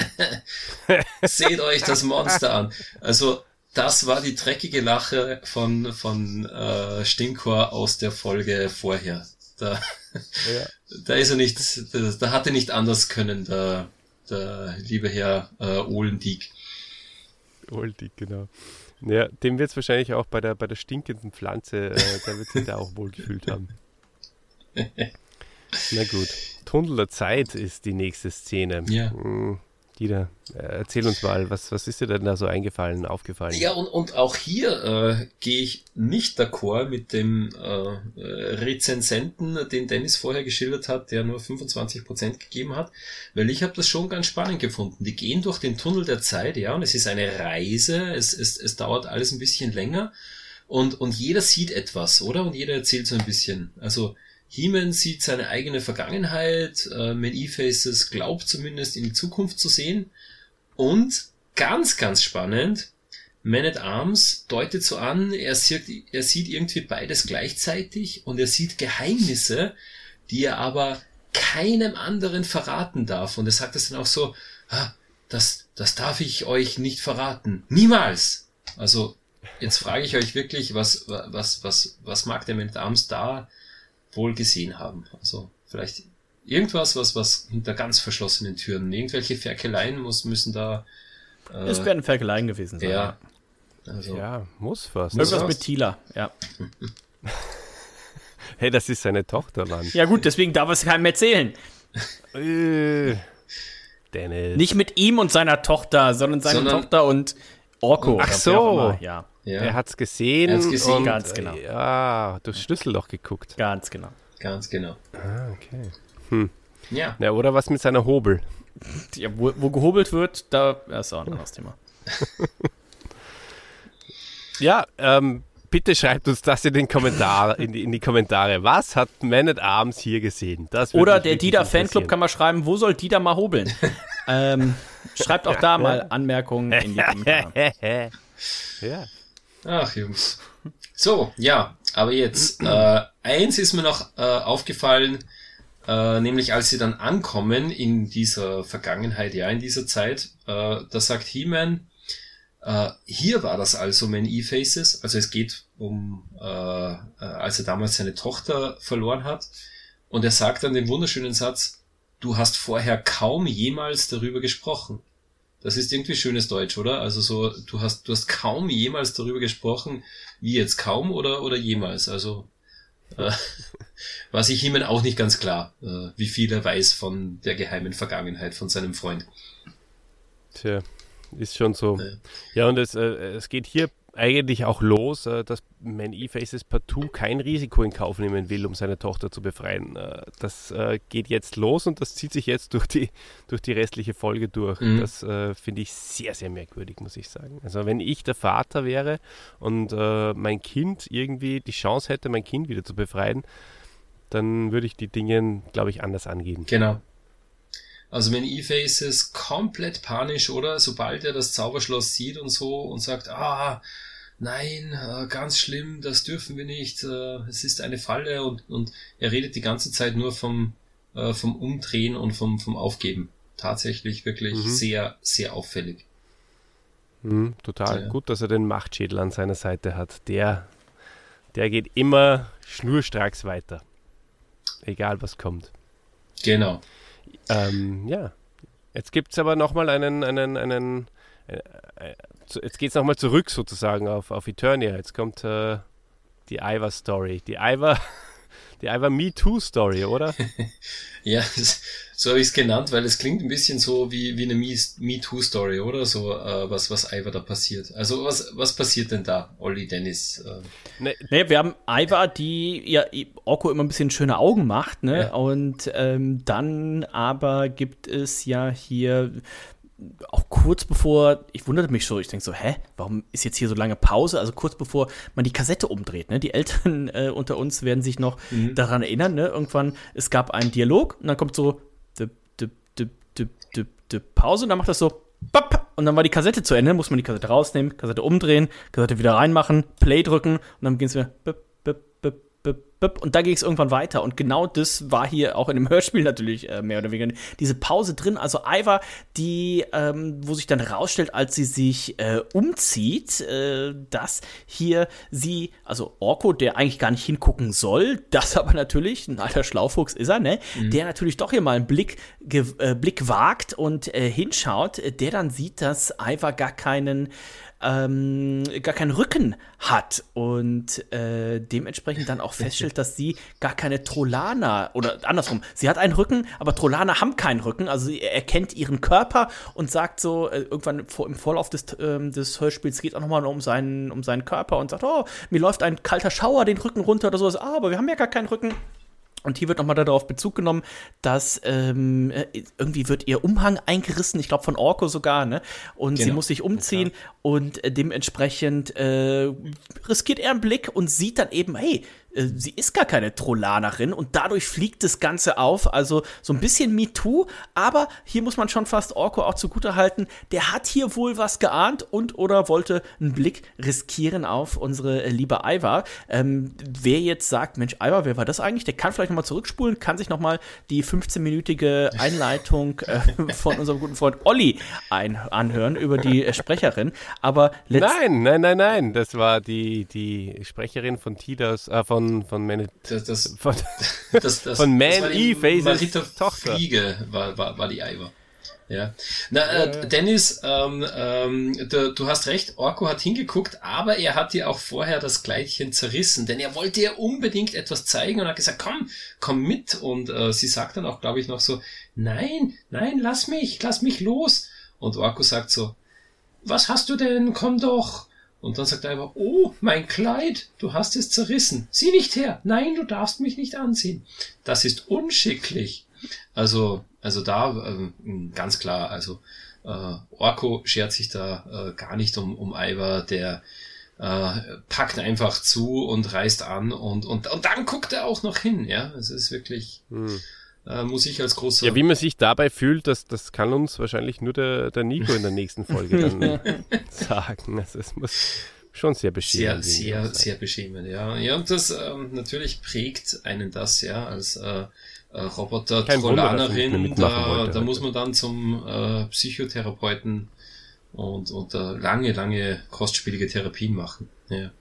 Seht euch das Monster an. Also, das war die dreckige Lache von, von äh, Stinkor aus der Folge vorher. Da, ja. da ist er nicht, da, da hat er nicht anders können, der, der liebe Herr äh, Ohlendieck. Ohlendieck, genau. Ja, dem wird es wahrscheinlich auch bei der, bei der stinkenden Pflanze, äh, da wird sich da auch wohl gefühlt haben. Na gut. Tunnel der Zeit ist die nächste Szene. Ja. Dieter, äh, erzähl uns mal, was, was ist dir denn da so eingefallen, aufgefallen? Ja, und, und auch hier äh, gehe ich nicht d'accord mit dem äh, Rezensenten, den Dennis vorher geschildert hat, der nur 25% gegeben hat, weil ich habe das schon ganz spannend gefunden. Die gehen durch den Tunnel der Zeit, ja, und es ist eine Reise, es, es, es dauert alles ein bisschen länger und, und jeder sieht etwas, oder? Und jeder erzählt so ein bisschen. Also He-Man sieht seine eigene Vergangenheit, äh, Man E-Faces glaubt zumindest in die Zukunft zu sehen. Und ganz, ganz spannend, Man at Arms deutet so an, er sieht, er sieht irgendwie beides gleichzeitig und er sieht Geheimnisse, die er aber keinem anderen verraten darf. Und er sagt es dann auch so, ah, das, das darf ich euch nicht verraten. Niemals! Also, jetzt frage ich euch wirklich, was, was, was, was mag der Man at Arms da wohl gesehen haben. Also vielleicht irgendwas, was, was hinter ganz verschlossenen Türen, irgendwelche Ferkeleien muss, müssen da. Äh, es werden Ferkeleien gewesen sein. Ja. Also, ja, muss was. Irgendwas was. mit Tila, ja. hey, das ist seine Tochter, Mann. Ja, gut, deswegen darf es keinem erzählen. äh, Dennis. Nicht mit ihm und seiner Tochter, sondern seine sondern Tochter und Orko. Ach so. Ja. Ja. Er hat's gesehen. Er hat's gesehen. Und, Ganz genau. Ja, durchs Schlüsselloch geguckt. Ganz genau. Ganz genau. Ah, okay. Hm. Ja. ja. Oder was mit seiner Hobel? Ja, wo, wo gehobelt wird, da ist auch ein anderes Thema. ja, ähm, bitte schreibt uns das in den Kommentar, in, die, in die Kommentare. Was hat Man at Arms hier gesehen? Oder der Dida Fanclub kann mal schreiben, wo soll Dida mal hobeln? ähm, schreibt auch da mal Anmerkungen in die Kommentare. ja. Ach, Jungs. So, ja, aber jetzt, äh, eins ist mir noch äh, aufgefallen, äh, nämlich als sie dann ankommen in dieser Vergangenheit, ja, in dieser Zeit, äh, da sagt He-Man, äh, hier war das also Man E-Faces, also es geht um, äh, äh, als er damals seine Tochter verloren hat, und er sagt dann den wunderschönen Satz, du hast vorher kaum jemals darüber gesprochen. Das ist irgendwie schönes Deutsch, oder? Also so, du hast, du hast kaum jemals darüber gesprochen, wie jetzt kaum oder, oder jemals. Also äh, war sich ihm auch nicht ganz klar, äh, wie viel er weiß von der geheimen Vergangenheit von seinem Freund. Tja, ist schon so. Ja. Ja, und es, äh, es geht hier eigentlich auch los, äh, dass Man E-Faces partout kein Risiko in Kauf nehmen will, um seine Tochter zu befreien. Äh, das äh, geht jetzt los und das zieht sich jetzt durch die, durch die restliche Folge durch. Mhm. Das finde ich sehr, sehr merkwürdig, muss ich sagen. Also wenn ich der Vater wäre und mein Kind irgendwie die Chance hätte, mein Kind wieder zu befreien, dann würde ich die Dinge, glaube ich, anders angehen. Genau. Also wenn E-Faces komplett panisch, oder? Sobald er das Zauberschloss sieht und so und sagt, ah, nein, äh, ganz schlimm, das dürfen wir nicht, äh, es ist eine Falle und, und er redet die ganze Zeit nur vom, äh, vom Umdrehen und vom, vom Aufgeben. Tatsächlich wirklich Mhm. sehr, sehr auffällig. Mhm, total Ja. gut, dass er den Machtschädel an seiner Seite hat. Der, der geht immer schnurstracks weiter. Egal was kommt. Genau. Ähm, ja. Jetzt gibt es aber nochmal einen, einen, einen, äh, äh, jetzt geht es nochmal zurück sozusagen auf, auf Eternia. Jetzt kommt äh, die Ivar-Story. Die Ivar, die Ivar Me Too Story, oder? Ja, so habe ich es genannt, weil es klingt ein bisschen so wie, wie eine Me- MeToo-Story, oder? So, äh, was, was Ivar da passiert. Also, was, was passiert denn da, Olli Dennis? Äh, Ne, Nee, wir haben Iva, die ja Orko immer ein bisschen schöne Augen macht, ne? Ja. Und ähm, dann aber gibt es ja hier auch kurz bevor, ich wunderte mich so, ich denke so, hä, warum ist jetzt hier so lange Pause? Also kurz bevor man die Kassette umdreht, ne? Die Eltern äh, unter uns werden sich noch daran erinnern, ne? Irgendwann, es gab einen Dialog und dann kommt so dip, dip, dip, dip, dip, dip, Pause und dann macht das so bap, und dann war die Kassette zu Ende, muss man die Kassette rausnehmen, Kassette umdrehen, Kassette wieder reinmachen, Play drücken und dann ging es wieder bip, und da ging es irgendwann weiter. Und genau das war hier auch in dem Hörspiel natürlich äh, mehr oder weniger diese Pause drin, also Iva, die, ähm, wo sich dann rausstellt, als sie sich äh, umzieht, äh, dass hier sie, also Orko, der eigentlich gar nicht hingucken soll, das aber natürlich, ein alter Schlaufuchs ist er, ne, der natürlich doch hier mal einen Blick, äh, Blick wagt und äh, hinschaut, der dann sieht, dass Iva gar keinen ähm, gar keinen Rücken hat und äh, dementsprechend dann auch feststellt, dass sie gar keine Trollaner oder andersrum, sie hat einen Rücken, aber Trollaner haben keinen Rücken, also sie erkennt ihren Körper und sagt so, äh, irgendwann vor, im Vorlauf des, ähm, des Hörspiels geht auch nochmal um seinen, um seinen Körper und sagt, oh, mir läuft ein kalter Schauer den Rücken runter oder sowas, ah, aber wir haben ja gar keinen Rücken. Und hier wird nochmal darauf Bezug genommen, dass ähm, äh, irgendwie wird ihr Umhang eingerissen, ich glaube von Orko sogar, ne? Und sie Genau. muss sich umziehen und äh, dementsprechend äh, riskiert er einen Blick und sieht dann eben, hey, äh, sie ist gar keine Trollanerin und dadurch fliegt das Ganze auf. Also so ein bisschen MeToo, aber hier muss man schon fast Orko auch zugutehalten, der hat hier wohl was geahnt und oder wollte einen Blick riskieren auf unsere äh, liebe Iva. Ähm, wer jetzt sagt, Mensch, Iva, wer war das eigentlich? Der kann vielleicht nochmal zurückspulen, kann sich nochmal die 15-minütige Einleitung äh, von unserem guten Freund Olli ein anhören über die äh, Sprecherin. Aber nein, nein, nein, nein. Das war die, die Sprecherin von Tidas, äh, von, von, Man, das, das, von, das, das, Von das Man war die E-Faces Marita Tochter. Fliege war, war, war die Iva. Ja. Na, äh, Dennis, ähm, ähm, du, du hast recht, Orko hat hingeguckt, aber er hat dir auch vorher das Kleidchen zerrissen, denn er wollte ihr unbedingt etwas zeigen und hat gesagt, komm, komm mit. Und äh, sie sagt dann auch, glaube ich, noch so, nein, nein, lass mich, lass mich los. Und Orko sagt so, was hast du denn, komm doch. Und dann sagt er einfach, oh, mein Kleid, du hast es zerrissen. Sieh nicht her. Nein, du darfst mich nicht anziehen. Das ist unschicklich. Also, also da ähm, ganz klar, also äh, Orko schert sich da äh, gar nicht um, um Ivar, der äh, packt einfach zu und reißt an und, und, und dann guckt er auch noch hin, ja. Es ist wirklich, Hm. Äh, muss ich als großer. Ja, wie man sich dabei fühlt, das, das kann uns wahrscheinlich nur der, der Nico in der nächsten Folge dann sagen. Also es muss schon sehr sehr, beschämend sehr, sein. sehr beschämend, ja. Ja, und das ähm, natürlich prägt einen das, ja, als äh, äh, roboter Kein Wunder, dass er nicht mehr trollanerin mitmachen da, da muss man dann zum äh, Psychotherapeuten und, und äh, lange, lange kostspielige Therapien machen. Ja.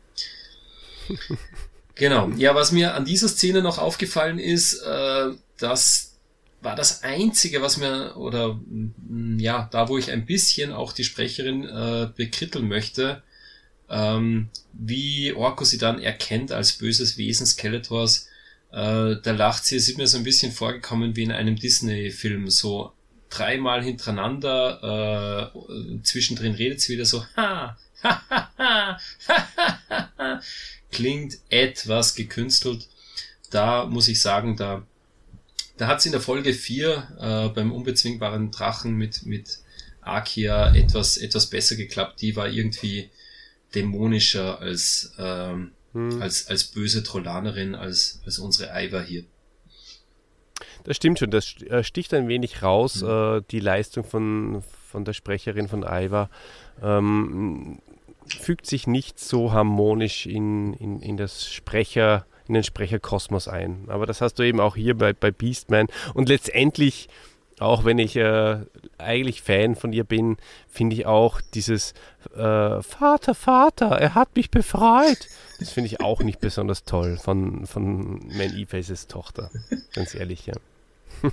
genau. Ja, was mir an dieser Szene noch aufgefallen ist, äh, das war das einzige, was mir, oder mm, ja, da wo ich ein bisschen auch die Sprecherin äh, bekritteln möchte, ähm, wie Orko sie dann erkennt als böses Wesen Skeletors. Äh, da lacht sie, es ist mir so ein bisschen vorgekommen wie in einem Disney-Film, so dreimal hintereinander, äh, zwischendrin redet sie wieder so, ha, ha, ha, ha, ha, ha, ha. klingt etwas gekünstelt. Da muss ich sagen, da, da hat sie in der Folge 4 äh, beim unbezwingbaren Drachen mit, mit Akia etwas, etwas besser geklappt. Die war irgendwie dämonischer als, ähm, Hm. als, als böse Trollanerin, als, als unsere Iva hier. Das stimmt schon, das äh, sticht ein wenig raus, Mhm. äh, die Leistung von, von der Sprecherin von Iva. Ähm, fügt sich nicht so harmonisch in, in, in das Sprecher, in den Sprecherkosmos ein. Aber das hast du eben auch hier bei, bei Beastman. Und letztendlich, auch wenn ich äh, eigentlich Fan von ihr bin, finde ich auch dieses äh, Vater, Vater, er hat mich befreit. Das finde ich auch nicht besonders toll von, von Man E-Faces Tochter. Ganz ehrlich, ja.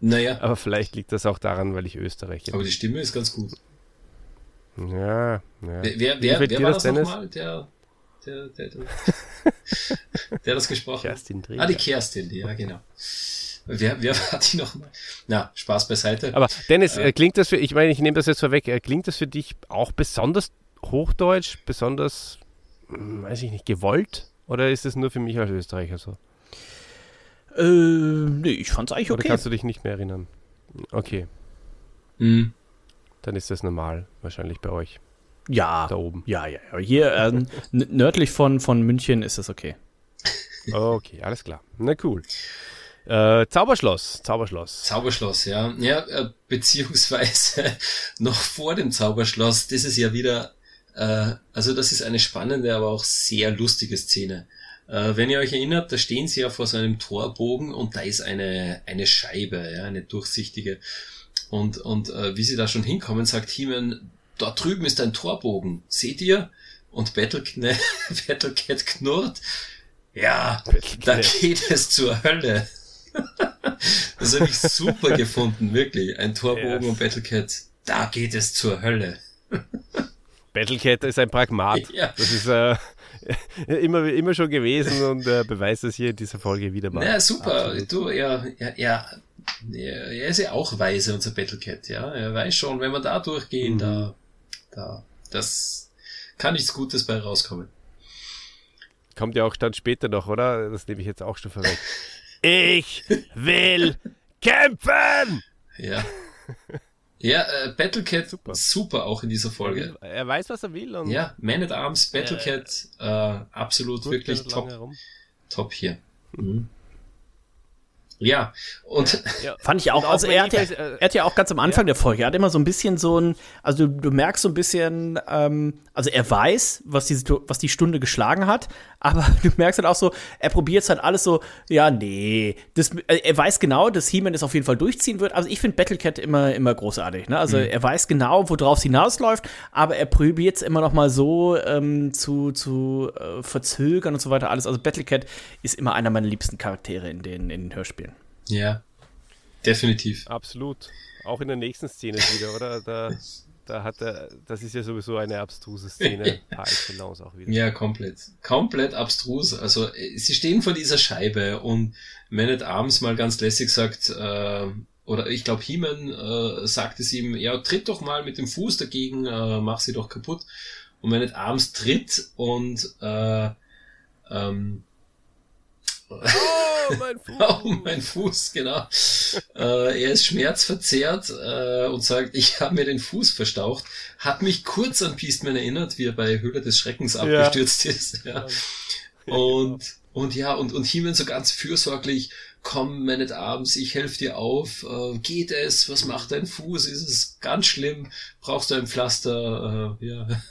Naja, Aber vielleicht liegt das auch daran, weil ich Österreicher aber die Stimme ist ganz gut. bin. Ja, ja. Wer, wer, wer, war das, das nochmal, der, der, der, der, der das gesprochen hat? Kerstin Dreger. Ah, die Kerstin, ja, genau. Wer, wer war die nochmal? Na, Spaß beiseite. Aber Dennis, Äh. klingt das für, ich meine, ich nehme das jetzt vorweg, äh, klingt das für dich auch besonders hochdeutsch, besonders, hm, weiß ich nicht, gewollt? Oder ist es nur für mich als Österreicher so? Äh, nee, ich fand's eigentlich Oder okay. kannst du dich nicht mehr erinnern? Okay, Hm. dann ist das normal, wahrscheinlich bei euch, Ja. da oben. Ja, ja, ja. Hier ähm, nördlich von, von München ist das okay. Okay, alles klar. Na cool. Äh, Zauberschloss, Zauberschloss. Zauberschloss, ja. Ja, äh, beziehungsweise noch vor dem Zauberschloss, das ist ja wieder, äh, also das ist eine spannende, aber auch sehr lustige Szene. Äh, wenn ihr euch erinnert, da stehen sie ja vor so einem Torbogen und da ist eine, eine Scheibe, ja, eine durchsichtige. Und, und äh, wie sie da schon hinkommen, sagt He-Man, da drüben ist ein Torbogen, seht ihr? Und Battlecat knurrt, ja, da geht es zur Hölle. das habe ich super gefunden, wirklich. Ein Torbogen Ja. und Battlecat, da geht es zur Hölle. Battlecat ist ein Pragmat. Ja. Das ist äh, immer, immer schon gewesen und äh, beweist es hier in dieser Folge wieder mal. Na super, Absolut. du, er, er, er, er, er ist ja auch weise, unser Battlecat, ja. Er weiß schon, wenn wir da durchgehen, Mhm. da, da, das kann nichts Gutes bei rauskommen. Kommt ja auch dann später noch, oder? Das nehme ich jetzt auch schon vorweg. Ich will kämpfen! Ja. Ja, äh, Battlecat, Super. super. auch in dieser Folge. Er weiß, was er will und Ja, Man at Arms, Battlecat, äh, absolut gut, wirklich top, top hier. Mhm. Ja, und Fand ich auch. Also er hat, ja, äh, er hat ja auch ganz am Anfang der Folge, er hat immer so ein bisschen so ein, also du, du merkst so ein bisschen, ähm, also er weiß, was die, was die Stunde geschlagen hat, aber du merkst halt auch so, er probiert halt alles so, ja, nee, das, äh, er weiß genau, dass He-Man es auf jeden Fall durchziehen wird. Also ich finde Battlecat immer, immer großartig, ne? Also er weiß genau, worauf es hinausläuft, aber er probiert es immer noch mal so ähm, zu, zu äh, verzögern und so weiter alles. Also Battlecat ist immer einer meiner liebsten Charaktere in den, in den Hörspielen. Ja, definitiv. Absolut. Auch in der nächsten Szene wieder, oder? Da, da hat er, das ist ja sowieso eine abstruse Szene par excellence auch wieder. Ja, komplett. Komplett abstrus. Also, äh, sie stehen vor dieser Scheibe und Man at Arms mal ganz lässig sagt, äh, oder ich glaube, He-Man äh, sagt es ihm, ja, tritt doch mal mit dem Fuß dagegen, äh, mach sie doch kaputt. Und Man at Arms tritt und äh, ähm, oh, mein Fuß. Oh, mein Fuß, genau. äh, er ist schmerzverzerrt äh, und sagt, ich habe mir den Fuß verstaucht. Hat mich kurz an Peaceman erinnert, wie er bei Höhle des Schreckens abgestürzt ist. Ja. Und, und ja, und, und Heeman so ganz fürsorglich, komm, Man at Arms, ich helfe dir auf, äh, geht es, was macht dein Fuß, ist es ganz schlimm, brauchst du ein Pflaster, äh, ja.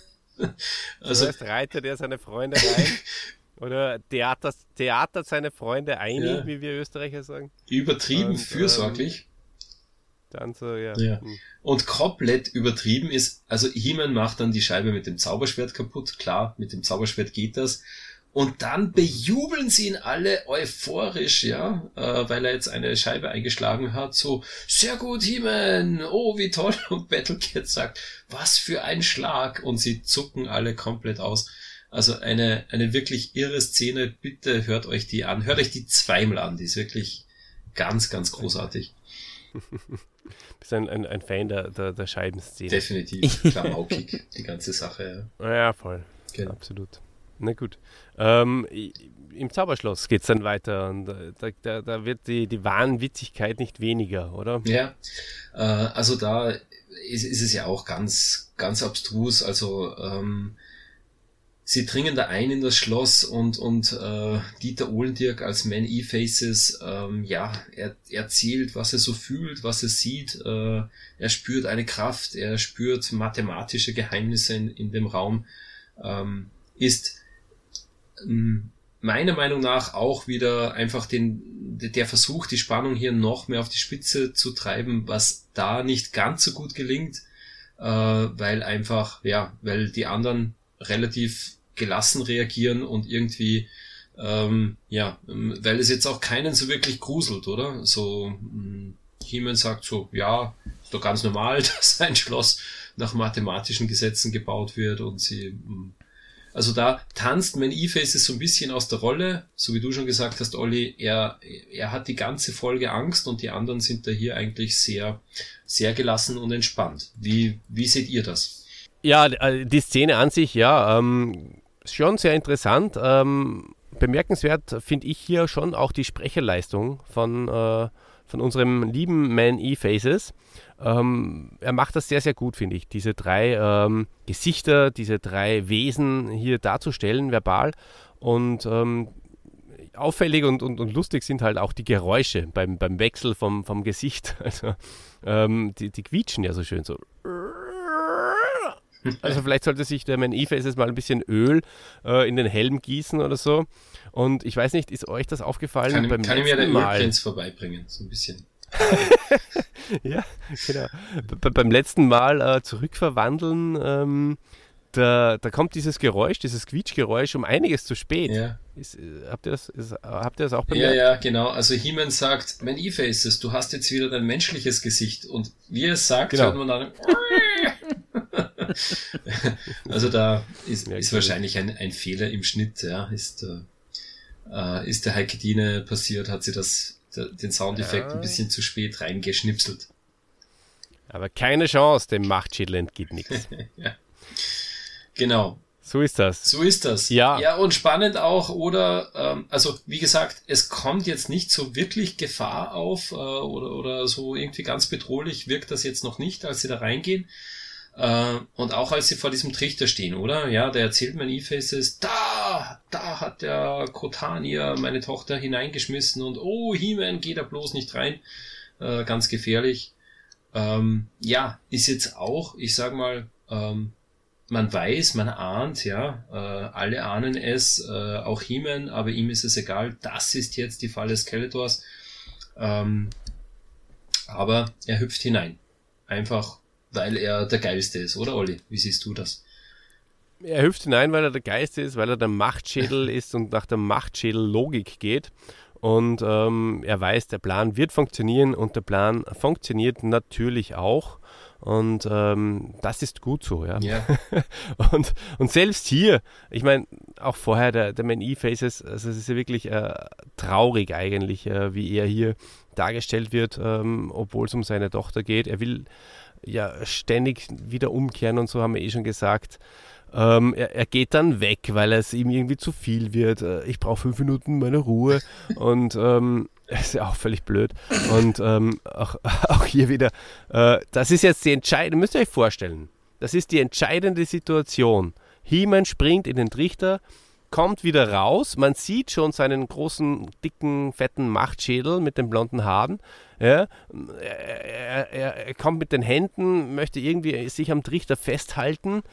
also, das heißt, reitet er seine Freunde rein oder theatert, theatert seine Freunde ein, ja. wie wir Österreicher sagen. Übertrieben Und, fürsorglich. Ähm, dann so, ja. ja. Hm. Und komplett übertrieben ist, also He-Man macht dann die Scheibe mit dem Zauberschwert kaputt. Klar, mit dem Zauberschwert geht das. Und dann bejubeln sie ihn alle euphorisch, ja, äh, weil er jetzt eine Scheibe eingeschlagen hat. So, sehr gut, He-Man, oh, wie toll. Und Battlecat sagt, was für ein Schlag. Und sie zucken alle komplett aus. Also eine, eine wirklich irre Szene. Bitte hört euch die an. Hört euch die zweimal an. Die ist wirklich ganz, ganz großartig. Bist ein, ein, ein Fan der, der, der Scheibenszene. Definitiv. Klamaukig, die ganze Sache. Ja, ja voll. Genau. Absolut. Na gut. Ähm, Im Zauberschloss geht es dann weiter und äh, da, da, da, wird die, die Wahnwitzigkeit nicht weniger, oder? Ja, äh, also da ist, ist, es ja auch ganz, ganz abstrus. Also ähm, sie dringen da ein in das Schloss und, und äh, Dieter Ohlendirk als Man E-Faces, ähm, ja, er erzählt, was er so fühlt, was er sieht. Äh, er spürt eine Kraft, er spürt mathematische Geheimnisse in, in dem Raum. Ähm, ist ähm, meiner Meinung nach auch wieder einfach den, der Versuch, die Spannung hier noch mehr auf die Spitze zu treiben, was da nicht ganz so gut gelingt, äh, weil einfach, ja, weil die anderen relativ gelassen reagieren und irgendwie, ähm, ja, weil es jetzt auch keinen so wirklich gruselt, oder? So, Heeman sagt so, ja, ist doch ganz normal, dass ein Schloss nach mathematischen Gesetzen gebaut wird und sie also da tanzt mein E-Faces so ein bisschen aus der Rolle, so wie du schon gesagt hast, Olli, er, er hat die ganze Folge Angst und die anderen sind da hier eigentlich sehr, sehr gelassen und entspannt. Wie, wie seht ihr das? Ja, äh, die Szene an sich, ja, ähm, schon sehr interessant. Ähm, bemerkenswert finde ich hier schon auch die Sprecherleistung von, äh, von unserem lieben Man E-Faces. Ähm, er macht das sehr, sehr gut, finde ich, diese drei ähm, Gesichter, diese drei Wesen hier darzustellen, verbal. Und ähm, auffällig und, und, und lustig sind halt auch die Geräusche beim, beim Wechsel vom, vom Gesicht. Also ähm, die, die quietschen ja so schön so. Also vielleicht sollte sich der Man E-Faces mal ein bisschen Öl äh, in den Helm gießen oder so. Und ich weiß nicht, ist euch das aufgefallen? Kann, beim kann ich mir der Ölprinz vorbeibringen, so ein bisschen. ja, genau. B beim letzten Mal äh, zurückverwandeln, ähm, da, da kommt dieses Geräusch, dieses Quietschgeräusch um einiges zu spät. Ja. Ist, äh, habt, ihr das, ist, habt ihr das auch bemerkt? Ja, ja, genau. Also Heeman sagt, mein E-Faces, du hast jetzt wieder dein menschliches Gesicht. Und wie er es sagt, genau. hört man dann also da ist, ist wahrscheinlich ein, ein Fehler im Schnitt, ja. Ist, äh, äh ist der Heike Diene passiert, hat sie das den Soundeffekt ja. ein bisschen zu spät reingeschnipselt. Aber keine Chance, dem Machtschädel entgeht nichts. ja. Genau. So ist das. So ist das. Ja. Ja, und spannend auch, oder, ähm, also wie gesagt, es kommt jetzt nicht so wirklich Gefahr auf äh, oder, oder so irgendwie ganz bedrohlich wirkt das jetzt noch nicht, als sie da reingehen. Äh, und auch als sie vor diesem Trichter stehen, oder? Ja, der erzählt mein E-Faces, da, da hat der Kotanier meine Tochter hineingeschmissen und oh, He-Man, geh da bloß nicht rein. Äh, ganz gefährlich. Ähm, ja, ist jetzt auch, ich sag mal, ähm, man weiß, man ahnt, ja, äh, alle ahnen es, äh, auch He-Man, aber ihm ist es egal, das ist jetzt die Falle Skeletors. Ähm, aber er hüpft hinein. Einfach weil er der Geilste ist, oder Olli? Wie siehst du das? Er hüpft hinein, weil er der Geiste ist, weil er der Machtschädel ist und nach der Machtschädel-Logik geht. Und ähm, er weiß, der Plan wird funktionieren und der Plan funktioniert natürlich auch. Und ähm, das ist gut so, ja. Yeah. und, und selbst hier, ich meine, auch vorher der, der Man E-Faces, also es ist ja wirklich äh, traurig eigentlich, äh, wie er hier dargestellt wird, ähm, obwohl es um seine Tochter geht. Er will ja ständig wieder umkehren und so haben wir eh schon gesagt. Ähm, er, er, geht dann weg, weil es ihm irgendwie zu viel wird. Äh, ich brauche fünf Minuten meine Ruhe und ähm, ist ja auch völlig blöd. Und ähm, auch, auch, hier wieder, äh, das ist jetzt die entscheidende, müsst ihr euch vorstellen, das ist die entscheidende Situation. He-Man springt in den Trichter, kommt wieder raus, man sieht schon seinen großen, dicken, fetten Machtschädel mit den blonden Haaren. Ja, er, er, er kommt mit den Händen, möchte irgendwie sich am Trichter festhalten,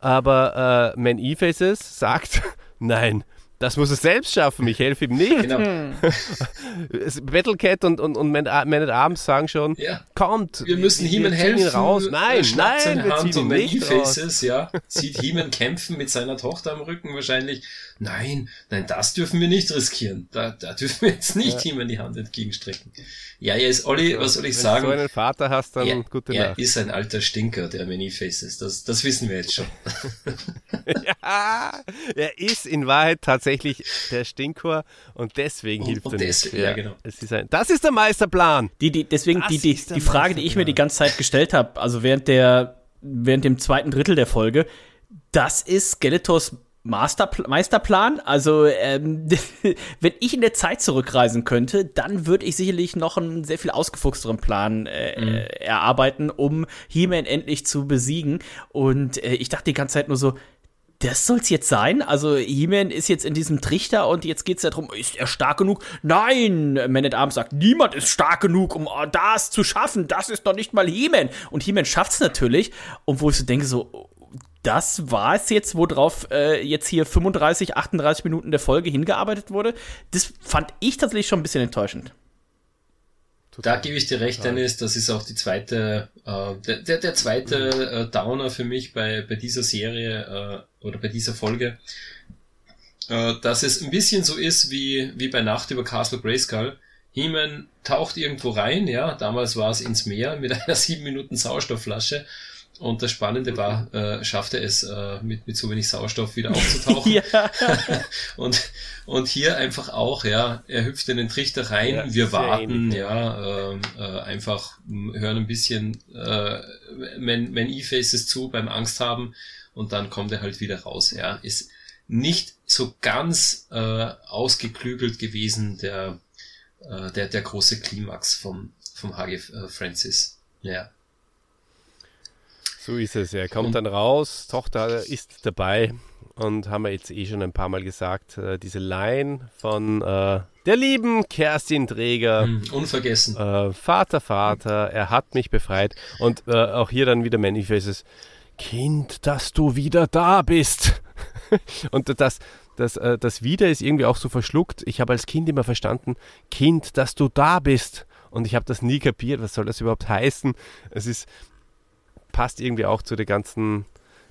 aber äh, Man E-Faces sagt, nein, das muss er selbst schaffen, ich helfe ihm nicht. Genau. Battlecat und, und, und Man at Arms sagen schon, ja. kommt. Wir müssen He-Man helfen. Raus. Nein, nein, seine wir Hand und nicht Faces, ja, sieht He-Man kämpfen mit seiner Tochter am Rücken wahrscheinlich. Nein, nein, das dürfen wir nicht riskieren. Da, da dürfen wir jetzt nicht ja. He-Man die Hand entgegenstrecken. Ja, er ist Olli, was soll ich wenn sagen? Wenn du so einen Vater hast, dann er, gute er Nacht. ist ein alter Stinker, der Many Faces. Das, das wissen wir jetzt schon. ja, er ist in Wahrheit tatsächlich der Stinkor und deswegen und, hilft und er deswegen, nicht. Ja, genau. Es ist ein, das ist der Meisterplan. Die, die, deswegen die, die, die Frage, die ich mir die ganze Zeit gestellt habe, also während der, während dem zweiten Drittel der Folge, das ist Skeletors Masterpl Meisterplan. Also, ähm, wenn ich in der Zeit zurückreisen könnte, dann würde ich sicherlich noch einen sehr viel ausgefuchsteren Plan äh, mhm. erarbeiten, um He-Man endlich zu besiegen. Und äh, ich dachte die ganze Zeit nur so, das soll's jetzt sein? Also He-Man ist jetzt in diesem Trichter und jetzt geht's darum, ist er stark genug? Nein! Man at Arms sagt, niemand ist stark genug, um das zu schaffen. Das ist doch nicht mal He-Man. Und He-Man schafft's natürlich. Und wo ich so denke, so, das war es jetzt, worauf äh, jetzt hier 35, 38 Minuten der Folge hingearbeitet wurde. Das fand ich tatsächlich schon ein bisschen enttäuschend. Da gebe ich dir recht, Dennis, das ist auch die zweite, äh, der, der, der zweite äh, Downer für mich bei, bei dieser Serie äh, oder bei dieser Folge, äh, dass es ein bisschen so ist wie, wie bei Nacht über Castle Grayskull. He-Man taucht irgendwo rein, ja, damals war es ins Meer mit einer sieben Minuten Sauerstoffflasche und das Spannende war, äh, schafft er es äh, mit, mit so wenig Sauerstoff wieder aufzutauchen. ja. und, und hier einfach auch, ja, er hüpft in den Trichter rein, ja, wir warten, ähnlich. ja, äh, äh, einfach hören ein bisschen äh, Man, Man E-Faces zu beim Angst haben und dann kommt er halt wieder raus. Ja, ist nicht so ganz äh, ausgeklügelt gewesen, der, äh, der, der große Klimax vom, vom HG äh, Francis. Ja. So ist es. Er kommt dann raus, Tochter ist dabei und haben wir jetzt eh schon ein paar Mal gesagt, äh, diese Line von äh, der lieben Kerstin Träger. Mm, unvergessen. Äh, Vater, Vater, er hat mich befreit. Und äh, auch hier dann wieder Manifestes. Kind, dass du wieder da bist. und das, das, äh, das Wieder ist irgendwie auch so verschluckt. Ich habe als Kind immer verstanden, Kind, dass du da bist. Und ich habe das nie kapiert. Was soll das überhaupt heißen? Es ist passt irgendwie auch zu der ganzen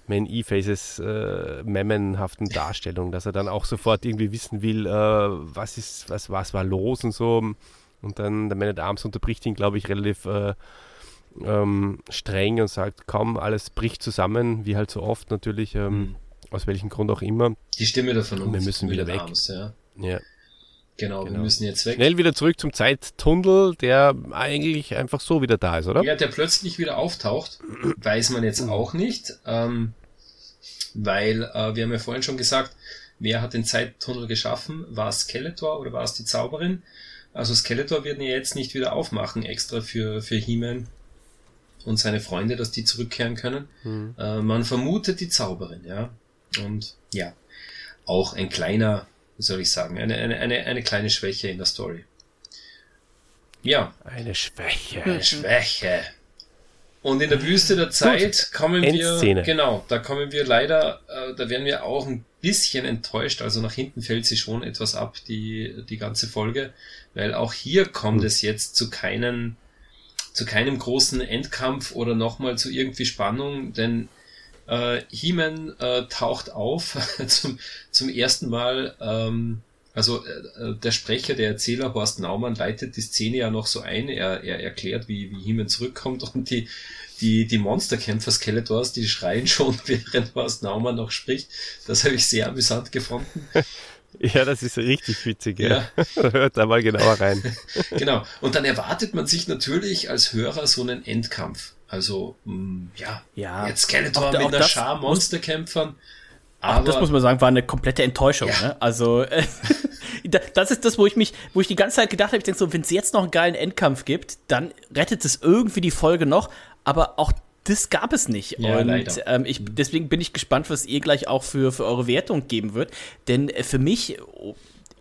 Man E-Faces äh, memmenhaften Darstellung, dass er dann auch sofort irgendwie wissen will, äh, was ist, was, was war los und so. Und dann der Man at Arms unterbricht ihn, glaube ich, relativ äh, ähm, streng und sagt, komm, alles bricht zusammen, wie halt so oft natürlich, ähm, mhm. aus welchem Grund auch immer. Die Stimme davon und wir müssen wieder weg. Arms, ja. ja. Genau, genau, wir müssen jetzt weg. Schnell wieder zurück zum Zeittunnel, der eigentlich einfach so wieder da ist, oder? Ja, der plötzlich wieder auftaucht, weiß man jetzt auch nicht, ähm, weil äh, wir haben ja vorhin schon gesagt, wer hat den Zeittunnel geschaffen? War es Skeletor oder war es die Zauberin? Also Skeletor wird ja jetzt nicht wieder aufmachen, extra für, für He-Man und seine Freunde, dass die zurückkehren können. Mhm. Äh, man vermutet die Zauberin, ja. Und ja, auch ein kleiner wie soll ich sagen, eine, eine, eine, eine kleine Schwäche in der Story. Ja. Eine Schwäche. Eine Schwäche. Und in der Wüste der Zeit Gut. kommen wir, genau, da kommen wir leider, äh, da werden wir auch ein bisschen enttäuscht. Also nach hinten fällt sie schon etwas ab, die, die ganze Folge, weil auch hier kommt hm. es jetzt zu keinen, zu keinem großen Endkampf oder nochmal zu irgendwie Spannung, denn äh, He-Man äh, taucht auf zum, zum ersten Mal. Ähm, also äh, der Sprecher, der Erzähler Horst Naumann leitet die Szene ja noch so ein. Er, er erklärt, wie, wie He-Man zurückkommt und die, die, die Monsterkämpfer Skeletors, die schreien schon, während Horst Naumann noch spricht. Das habe ich sehr amüsant gefunden. Ja, das ist richtig witzig, ja. ja. Hört da mal genauer rein. genau. Und dann erwartet man sich natürlich als Hörer so einen Endkampf. Also, mh, mm, ja, ja, jetzt Skeletor mit einer Schar Monsterkämpfern. Aber das muss man sagen, war eine komplette Enttäuschung. Ja. Ne? Also äh, das ist das, wo ich mich, wo ich die ganze Zeit gedacht habe, ich denke so, wenn es jetzt noch einen geilen Endkampf gibt, dann rettet es irgendwie die Folge noch. Aber auch das gab es nicht. Ja, und ähm, ich, deswegen bin ich gespannt, was ihr gleich auch für, für eure Wertung geben wird. Denn äh, für mich,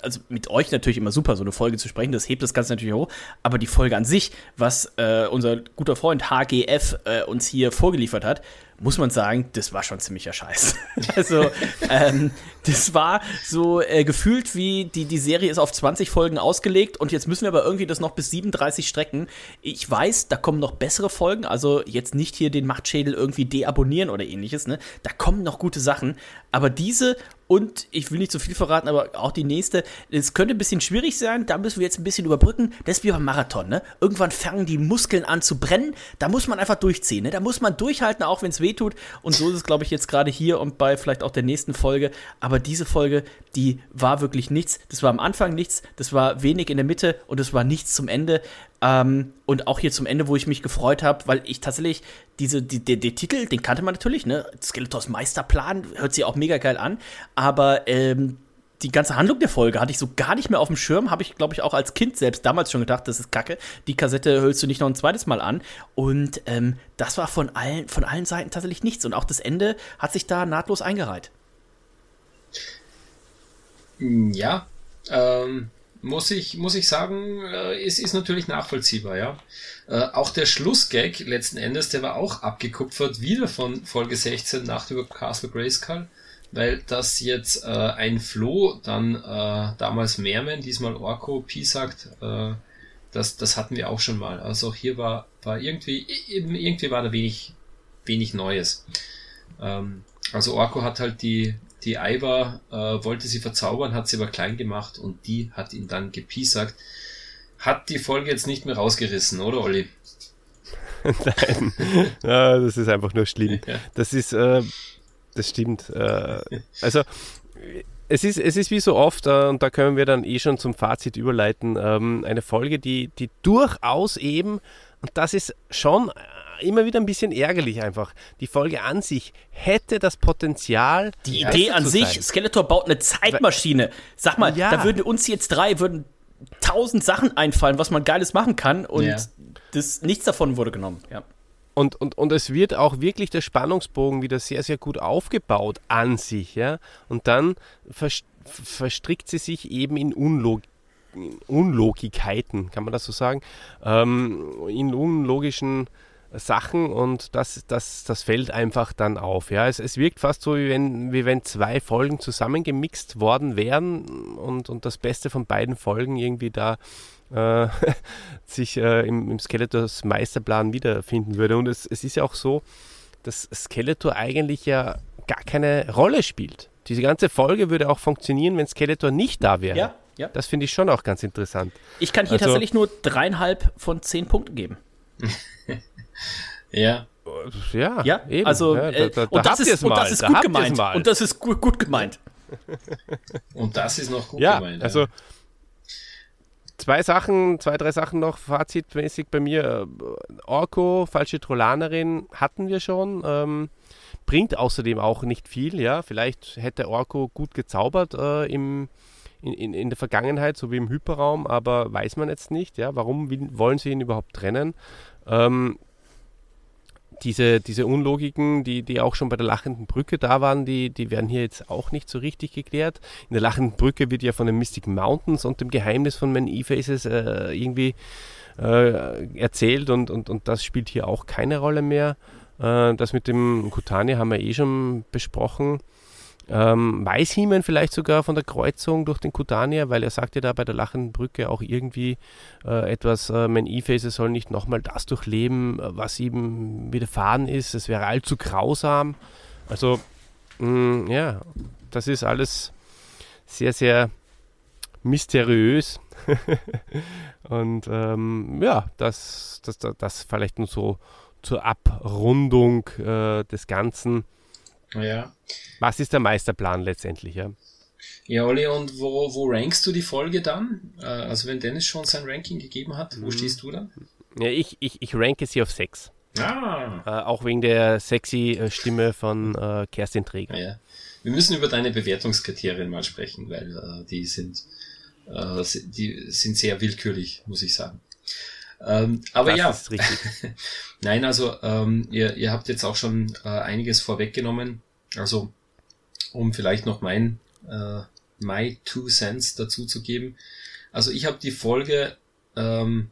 also mit euch natürlich immer super, so eine Folge zu sprechen, das hebt das Ganze natürlich hoch. Aber die Folge an sich, was äh, unser guter Freund HGF äh, uns hier vorgeliefert hat, muss man sagen, das war schon ziemlicher Scheiß. also, ähm, das war so äh, gefühlt wie die, die Serie ist auf 20 Folgen ausgelegt und jetzt müssen wir aber irgendwie das noch bis 37 strecken. Ich weiß, da kommen noch bessere Folgen, also jetzt nicht hier den Machtschädel irgendwie deabonnieren oder ähnliches, ne? Da kommen noch gute Sachen, aber diese und ich will nicht zu viel verraten, aber auch die nächste, es könnte ein bisschen schwierig sein, da müssen wir jetzt ein bisschen überbrücken. Das ist wie beim Marathon, ne? Irgendwann fangen die Muskeln an zu brennen, da muss man einfach durchziehen, ne? Da muss man durchhalten, auch wenn es weh tut. Und so ist es, glaube ich, jetzt gerade hier und bei vielleicht auch der nächsten Folge. Aber diese Folge, die war wirklich nichts. Das war am Anfang nichts, das war wenig in der Mitte und es war nichts zum Ende. Ähm, und auch hier zum Ende, wo ich mich gefreut habe, weil ich tatsächlich diese, die, der, der Titel, den kannte man natürlich, ne? Skeletors Meisterplan, hört sich auch mega geil an. Aber ähm, die ganze Handlung der Folge hatte ich so gar nicht mehr auf dem Schirm. Habe ich, glaube ich, auch als Kind selbst damals schon gedacht, das ist kacke. Die Kassette hörst du nicht noch ein zweites Mal an. Und ähm, das war von allen, von allen Seiten tatsächlich nichts. Und auch das Ende hat sich da nahtlos eingereiht. Ja, ähm, muss ich, muss ich sagen, äh, es ist natürlich nachvollziehbar, ja. Äh, auch der Schlussgag letzten Endes, der war auch abgekupfert, wieder von Folge 16 Nacht über Castle Grayskull weil das jetzt äh, ein Flo, dann äh, damals Merman, diesmal Orko, Pi sagt, äh, das, das hatten wir auch schon mal. Also auch hier war, war irgendwie, irgendwie war da wenig, wenig Neues. Ähm, also Orko hat halt die, die Aiva, äh, wollte sie verzaubern, hat sie aber klein gemacht und die hat ihn dann gepiesackt. Hat die Folge jetzt nicht mehr rausgerissen, oder Olli? Nein, ja, das ist einfach nur schlimm. Ja. Das ist, äh, das stimmt. Äh, also es ist, es ist wie so oft, äh, und da können wir dann eh schon zum Fazit überleiten, ähm, eine Folge, die, die durchaus eben, und das ist schon immer wieder ein bisschen ärgerlich einfach. Die Folge an sich hätte das Potenzial. Die Idee an sich, sein. Skeletor baut eine Zeitmaschine. Sag mal, ja. da würden uns jetzt drei würden tausend Sachen einfallen, was man Geiles machen kann und ja. das, nichts davon wurde genommen. Ja. Und, und, und es wird auch wirklich der Spannungsbogen wieder sehr, sehr gut aufgebaut an sich. Ja? Und dann verstrickt sie sich eben in Unlog Unlogikkeiten, kann man das so sagen, ähm, in unlogischen Sachen und das, das, das fällt einfach dann auf. Ja. Es, es wirkt fast so, wie wenn, wie wenn zwei Folgen zusammengemixt worden wären und, und das Beste von beiden Folgen irgendwie da äh, sich äh, im, im Skeletors Meisterplan wiederfinden würde. Und es, es ist ja auch so, dass Skeletor eigentlich ja gar keine Rolle spielt. Diese ganze Folge würde auch funktionieren, wenn Skeletor nicht da wäre. Ja, ja. Das finde ich schon auch ganz interessant. Ich kann hier also, tatsächlich nur dreieinhalb von zehn Punkten geben. ja. Ja, ja eben. also ja, da, da, und, das ist, und das ist gut gemeint. Und das ist gut, gut gemeint. und das ist noch gut ja, gemeint. Also zwei Sachen, zwei, drei Sachen noch fazitmäßig bei mir. Orko, falsche Trollanerin hatten wir schon. Ähm, bringt außerdem auch nicht viel, ja. Vielleicht hätte Orko gut gezaubert äh, im, in, in, in, der Vergangenheit, so wie im Hyperraum, aber weiß man jetzt nicht, ja. Warum will, wollen sie ihn überhaupt trennen? Ähm, diese, diese Unlogiken, die, die auch schon bei der lachenden Brücke da waren, die, die werden hier jetzt auch nicht so richtig geklärt. In der lachenden Brücke wird ja von den Mystic Mountains und dem Geheimnis von Man E-Faces äh, irgendwie äh, erzählt und, und, und das spielt hier auch keine Rolle mehr. Äh, das mit dem Kutani haben wir eh schon besprochen. Ähm, weiß He-Man vielleicht sogar von der Kreuzung durch den Kutania, weil er sagte da bei der lachenden Brücke auch irgendwie äh, etwas, äh, mein E-Face soll nicht nochmal das durchleben, äh, was ihm widerfahren ist. Es wäre allzu grausam. Also, mh, mm, ja, das ist alles sehr, sehr mysteriös. Und ähm, ja, das, das, das, das vielleicht nur so zur Abrundung äh, des Ganzen. Ja. Was ist der Meisterplan letztendlich? Ja? Ja, Olli, und wo, wo rankst du die Folge dann? Äh, also wenn Dennis schon sein Ranking gegeben hat, wo Mhm. stehst du dann? Ja, ich, ich, ich ranke sie auf 6. Ah, Äh, auch wegen der sexy äh, Stimme von äh, Kerstin Träger. ja. Wir müssen über deine Bewertungskriterien mal sprechen, weil äh, die sind äh, die sind sehr willkürlich, muss ich sagen. Ähm, aber das ja, ist richtig. Nein, also ähm, ihr, ihr habt jetzt auch schon äh, einiges vorweggenommen. Also um vielleicht noch mein äh, my two cents dazu zu geben. Also ich habe die Folge, ähm,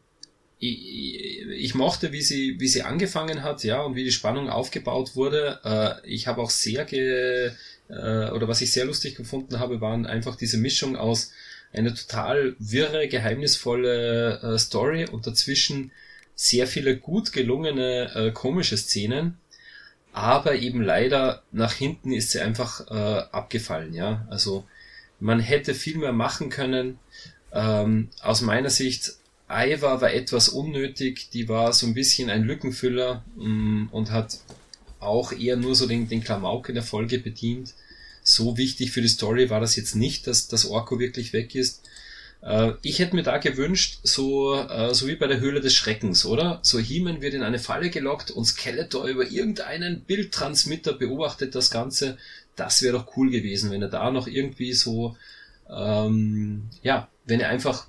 ich, ich mochte, wie sie wie sie angefangen hat, ja, und wie die Spannung aufgebaut wurde. Äh, ich habe auch sehr ge, äh, oder was ich sehr lustig gefunden habe, waren einfach diese Mischung aus eine total wirre, geheimnisvolle äh, Story und dazwischen sehr viele gut gelungene äh, komische Szenen, aber eben leider nach hinten ist sie einfach äh, abgefallen, ja. Also man hätte viel mehr machen können. Ähm, aus meiner Sicht, Iva war etwas unnötig, die war so ein bisschen ein Lückenfüller mh, und hat auch eher nur so den, den Klamauk in der Folge bedient. So wichtig für die Story war das jetzt nicht, dass das Orko wirklich weg ist. Äh, ich hätte mir da gewünscht, so, äh, so wie bei der Höhle des Schreckens, oder? So He-Man wird in eine Falle gelockt und Skeletor über irgendeinen Bildtransmitter beobachtet das Ganze. Das wäre doch cool gewesen, wenn er da noch irgendwie so, ähm, ja, wenn er einfach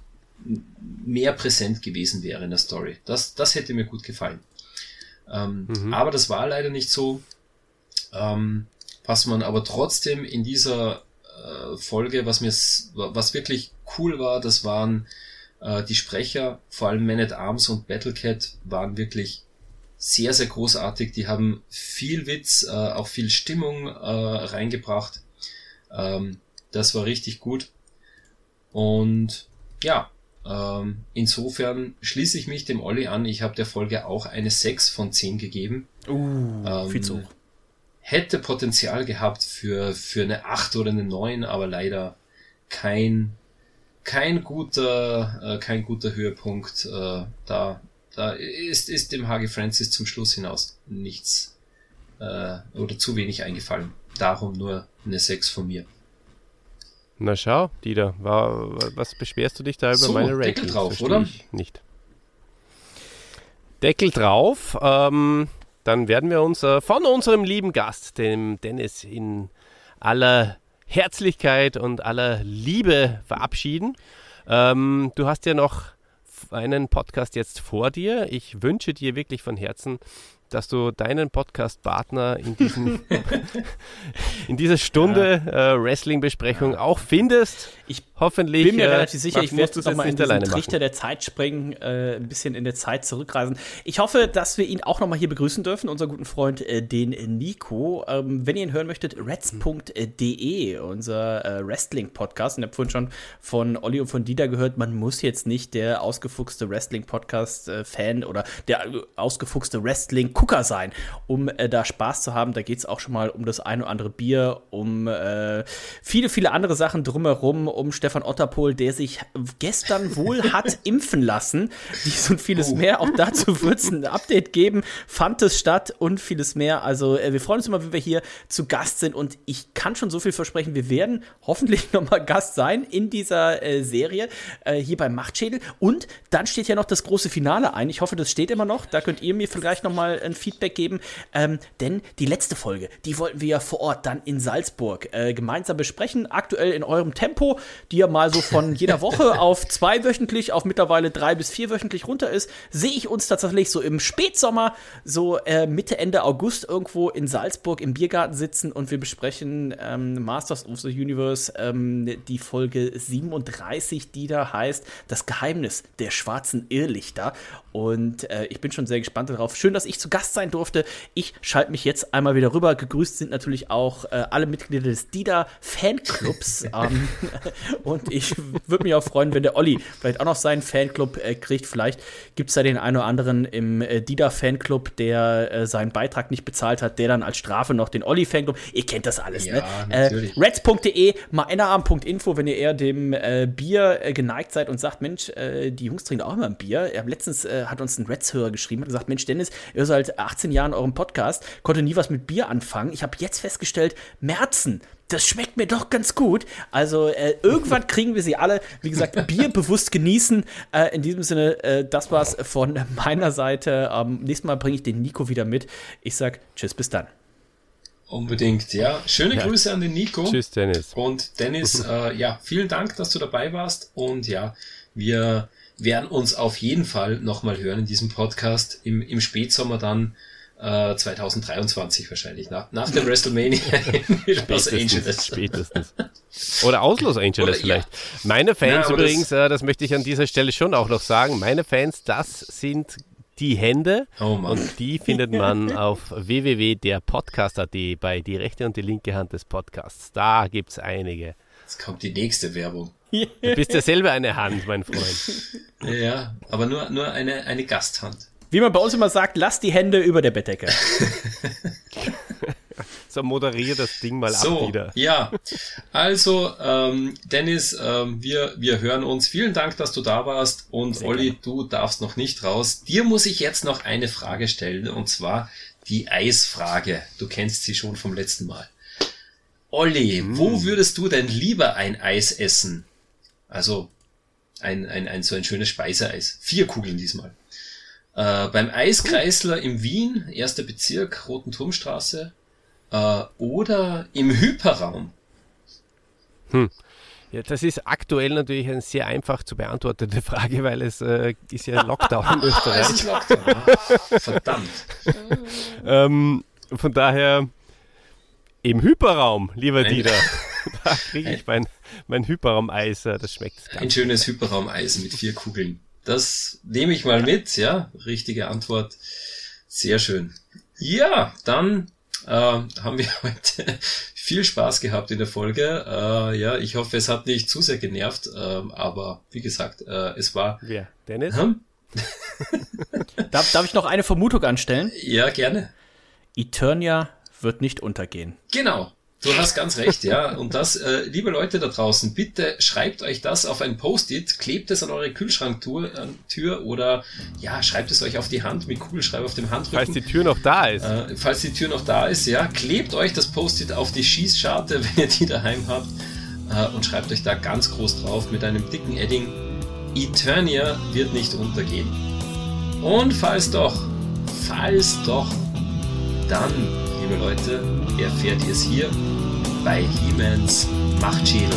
mehr präsent gewesen wäre in der Story. Das, das hätte mir gut gefallen. Ähm, Mhm. Aber das war leider nicht so. Ähm, was man aber trotzdem in dieser äh, Folge, was mir, was wirklich cool war, das waren äh, die Sprecher, vor allem Man at Arms und Battlecat waren wirklich sehr, sehr großartig. Die haben viel Witz, äh, auch viel Stimmung äh, reingebracht. Ähm, das war richtig gut. Und ja, ähm, insofern schließe ich mich dem Olli an. Ich habe der Folge auch eine 6 von 10 gegeben. Uh, Ähm, viel zu hoch. Hätte Potenzial gehabt für, für eine 8 oder eine 9, aber leider kein, kein guter, äh, kein guter Höhepunkt. Äh, da, da ist, ist dem Hage Francis zum Schluss hinaus nichts äh, oder zu wenig eingefallen. Darum nur eine 6 von mir. Na schau, Dieter, war, was beschwerst du dich da über So, meine Deckel Rankings? drauf, Versteh oder? Ich nicht. Deckel drauf. Ähm, dann werden wir uns äh, von unserem lieben Gast, dem Dennis, in aller Herzlichkeit und aller Liebe verabschieden. Ähm, du hast ja noch einen Podcast jetzt vor dir. Ich wünsche dir wirklich von Herzen, dass du deinen Podcast-Partner in, in dieser Stunde äh, Wrestling-Besprechung auch findest. Ich Hoffentlich bin mir äh, relativ sicher, ich werde nochmal in alleine Trichter machen. der Zeit springen, äh, ein bisschen in der Zeit zurückreisen. Ich hoffe, dass wir ihn auch nochmal hier begrüßen dürfen, unseren guten Freund, äh, den Nico. Ähm, wenn ihr ihn hören möchtet, reds.de, unser äh, Wrestling-Podcast. Und ich habe vorhin schon von Olli und von Dieter gehört, man muss jetzt nicht der ausgefuchste Wrestling-Podcast-Fan oder der äh, ausgefuchste Wrestling-Gucker sein, um äh, da Spaß zu haben. Da geht es auch schon mal um das ein oder andere Bier, um viele, viele andere Sachen drumherum, um Stefan Otterpohl, der sich gestern wohl hat impfen lassen. Dies und vieles mehr. Auch dazu wird es ein Update geben. Fand es statt und vieles mehr. Also äh, wir freuen uns immer, wenn wir hier zu Gast sind und ich kann schon so viel versprechen. Wir werden hoffentlich nochmal Gast sein in dieser äh, Serie äh, hier beim Machtschädel. Und dann steht ja noch das große Finale ein. Ich hoffe, das steht immer noch. Da könnt ihr mir vielleicht nochmal ein Feedback geben. Ähm, denn die letzte Folge, die wollten wir ja vor Ort dann in Salzburg äh, gemeinsam besprechen. Aktuell in eurem Tempo, die ja mal so von jeder Woche auf zweiwöchentlich, auf mittlerweile drei bis vierwöchentlich runter ist, sehe ich uns tatsächlich so im Spätsommer, so äh, Mitte, Ende August irgendwo in Salzburg im Biergarten sitzen und wir besprechen ähm, Masters of the Universe, ähm, die Folge 37, die da heißt Das Geheimnis der schwarzen Irrlichter. Und äh, ich bin schon sehr gespannt darauf. Schön, dass ich zu Gast sein durfte. Ich schalte mich jetzt einmal wieder rüber. Gegrüßt sind natürlich auch äh, alle Mitglieder des DIDA Fanclubs. ähm, und ich würde mich auch freuen, wenn der Olli vielleicht auch noch seinen Fanclub äh, kriegt. Vielleicht gibt es da den einen oder anderen im äh, DIDA Fanclub, der äh, seinen Beitrag nicht bezahlt hat, der dann als Strafe noch den Olli Fanclub. Ihr kennt das alles, Ja, ne? Äh, reds.de, meinerarm.info, wenn ihr eher dem Bier geneigt seid und sagt, Mensch, die Jungs trinken auch immer ein Bier. Er letztens äh, hat uns ein Reds-Hörer geschrieben und gesagt, Mensch, Dennis, ihr seid 18 Jahren in eurem Podcast, konnte nie was mit Bier anfangen. Ich habe jetzt festgestellt, Merzen, das schmeckt mir doch ganz gut. Also äh, irgendwann kriegen wir sie alle, wie gesagt, Bier bewusst genießen. Äh, in diesem Sinne, äh, das war's von meiner Seite. Ähm, nächstes Mal bringe ich den Nico wieder mit. Ich sag Tschüss, bis dann. Unbedingt, ja. Schöne ja. Grüße an den Nico. Tschüss, Dennis. Und Dennis, äh, ja, vielen Dank, dass du dabei warst. Und ja, wir werden uns auf jeden Fall nochmal hören in diesem Podcast im, im Spätsommer dann 2023 äh, wahrscheinlich, nach, nach der WrestleMania in Los Angeles. Spätestens. Oder aus Los Angeles Oder, vielleicht. Ja. Meine Fans ja, übrigens, das, äh, das möchte ich an dieser Stelle schon auch noch sagen, meine Fans, das sind die Hände oh und die findet man auf www.derpodcast.at bei die rechte und die linke Hand des Podcasts. Da gibt es einige. Jetzt kommt die nächste Werbung. Du bist ja selber eine Hand, mein Freund. Ja, aber nur, nur eine, eine Gasthand. Wie man bei uns immer sagt, lass die Hände über der Bettdecke. so moderiere das Ding mal so, ab wieder. Ja, also ähm, Dennis, ähm, wir, wir hören uns. Vielen Dank, dass du da warst. Und Sehr Olli, gerne. du darfst noch nicht raus. Dir muss ich jetzt noch eine Frage stellen, und zwar die Eisfrage. Du kennst sie schon vom letzten Mal. Olli, wo würdest du denn lieber ein Eis essen? Also ein, ein, ein so ein schönes Speiseeis. Vier Kugeln diesmal. Äh, beim Eiskreisler in Wien, erster Bezirk, Roten Turmstraße, äh, oder im Hyperraum. Hm. Ja, das ist aktuell natürlich eine sehr einfach zu beantwortende Frage, weil es äh, ist ja Lockdown in Österreich. es ist Lockdown. Verdammt. ähm, von daher im Hyperraum, lieber Ein, Dieter. da kriege ich mein, mein Hyperraum-Eis. Das schmeckt Ein schönes Hyperraum-Eis mit vier Kugeln. Das nehme ich mal mit, ja. Richtige Antwort. Sehr schön. Ja, dann äh, haben wir heute viel Spaß gehabt in der Folge. Äh, ja, ich hoffe, es hat nicht zu sehr genervt, äh, aber wie gesagt, äh, es war. Wer? Dennis? Hm? darf, darf ich noch eine Vermutung anstellen? Ja, gerne. Eternia wird nicht untergehen. Genau. Du hast ganz recht, ja. Und das, äh, liebe Leute da draußen, bitte schreibt euch das auf ein Post-it, klebt es an eure Kühlschranktür äh, Tür oder ja, schreibt es euch auf die Hand mit Kugelschreiber auf dem Handrücken. Falls die Tür noch da ist. Äh, falls die Tür noch da ist, ja, klebt euch das Post-it auf die Schießscharte, wenn ihr die daheim habt äh, und schreibt euch da ganz groß drauf mit einem dicken Edding. Eternia wird nicht untergehen. Und falls doch, falls doch, dann liebe Leute, erfährt ihr es hier bei He-Mans Machtschädel.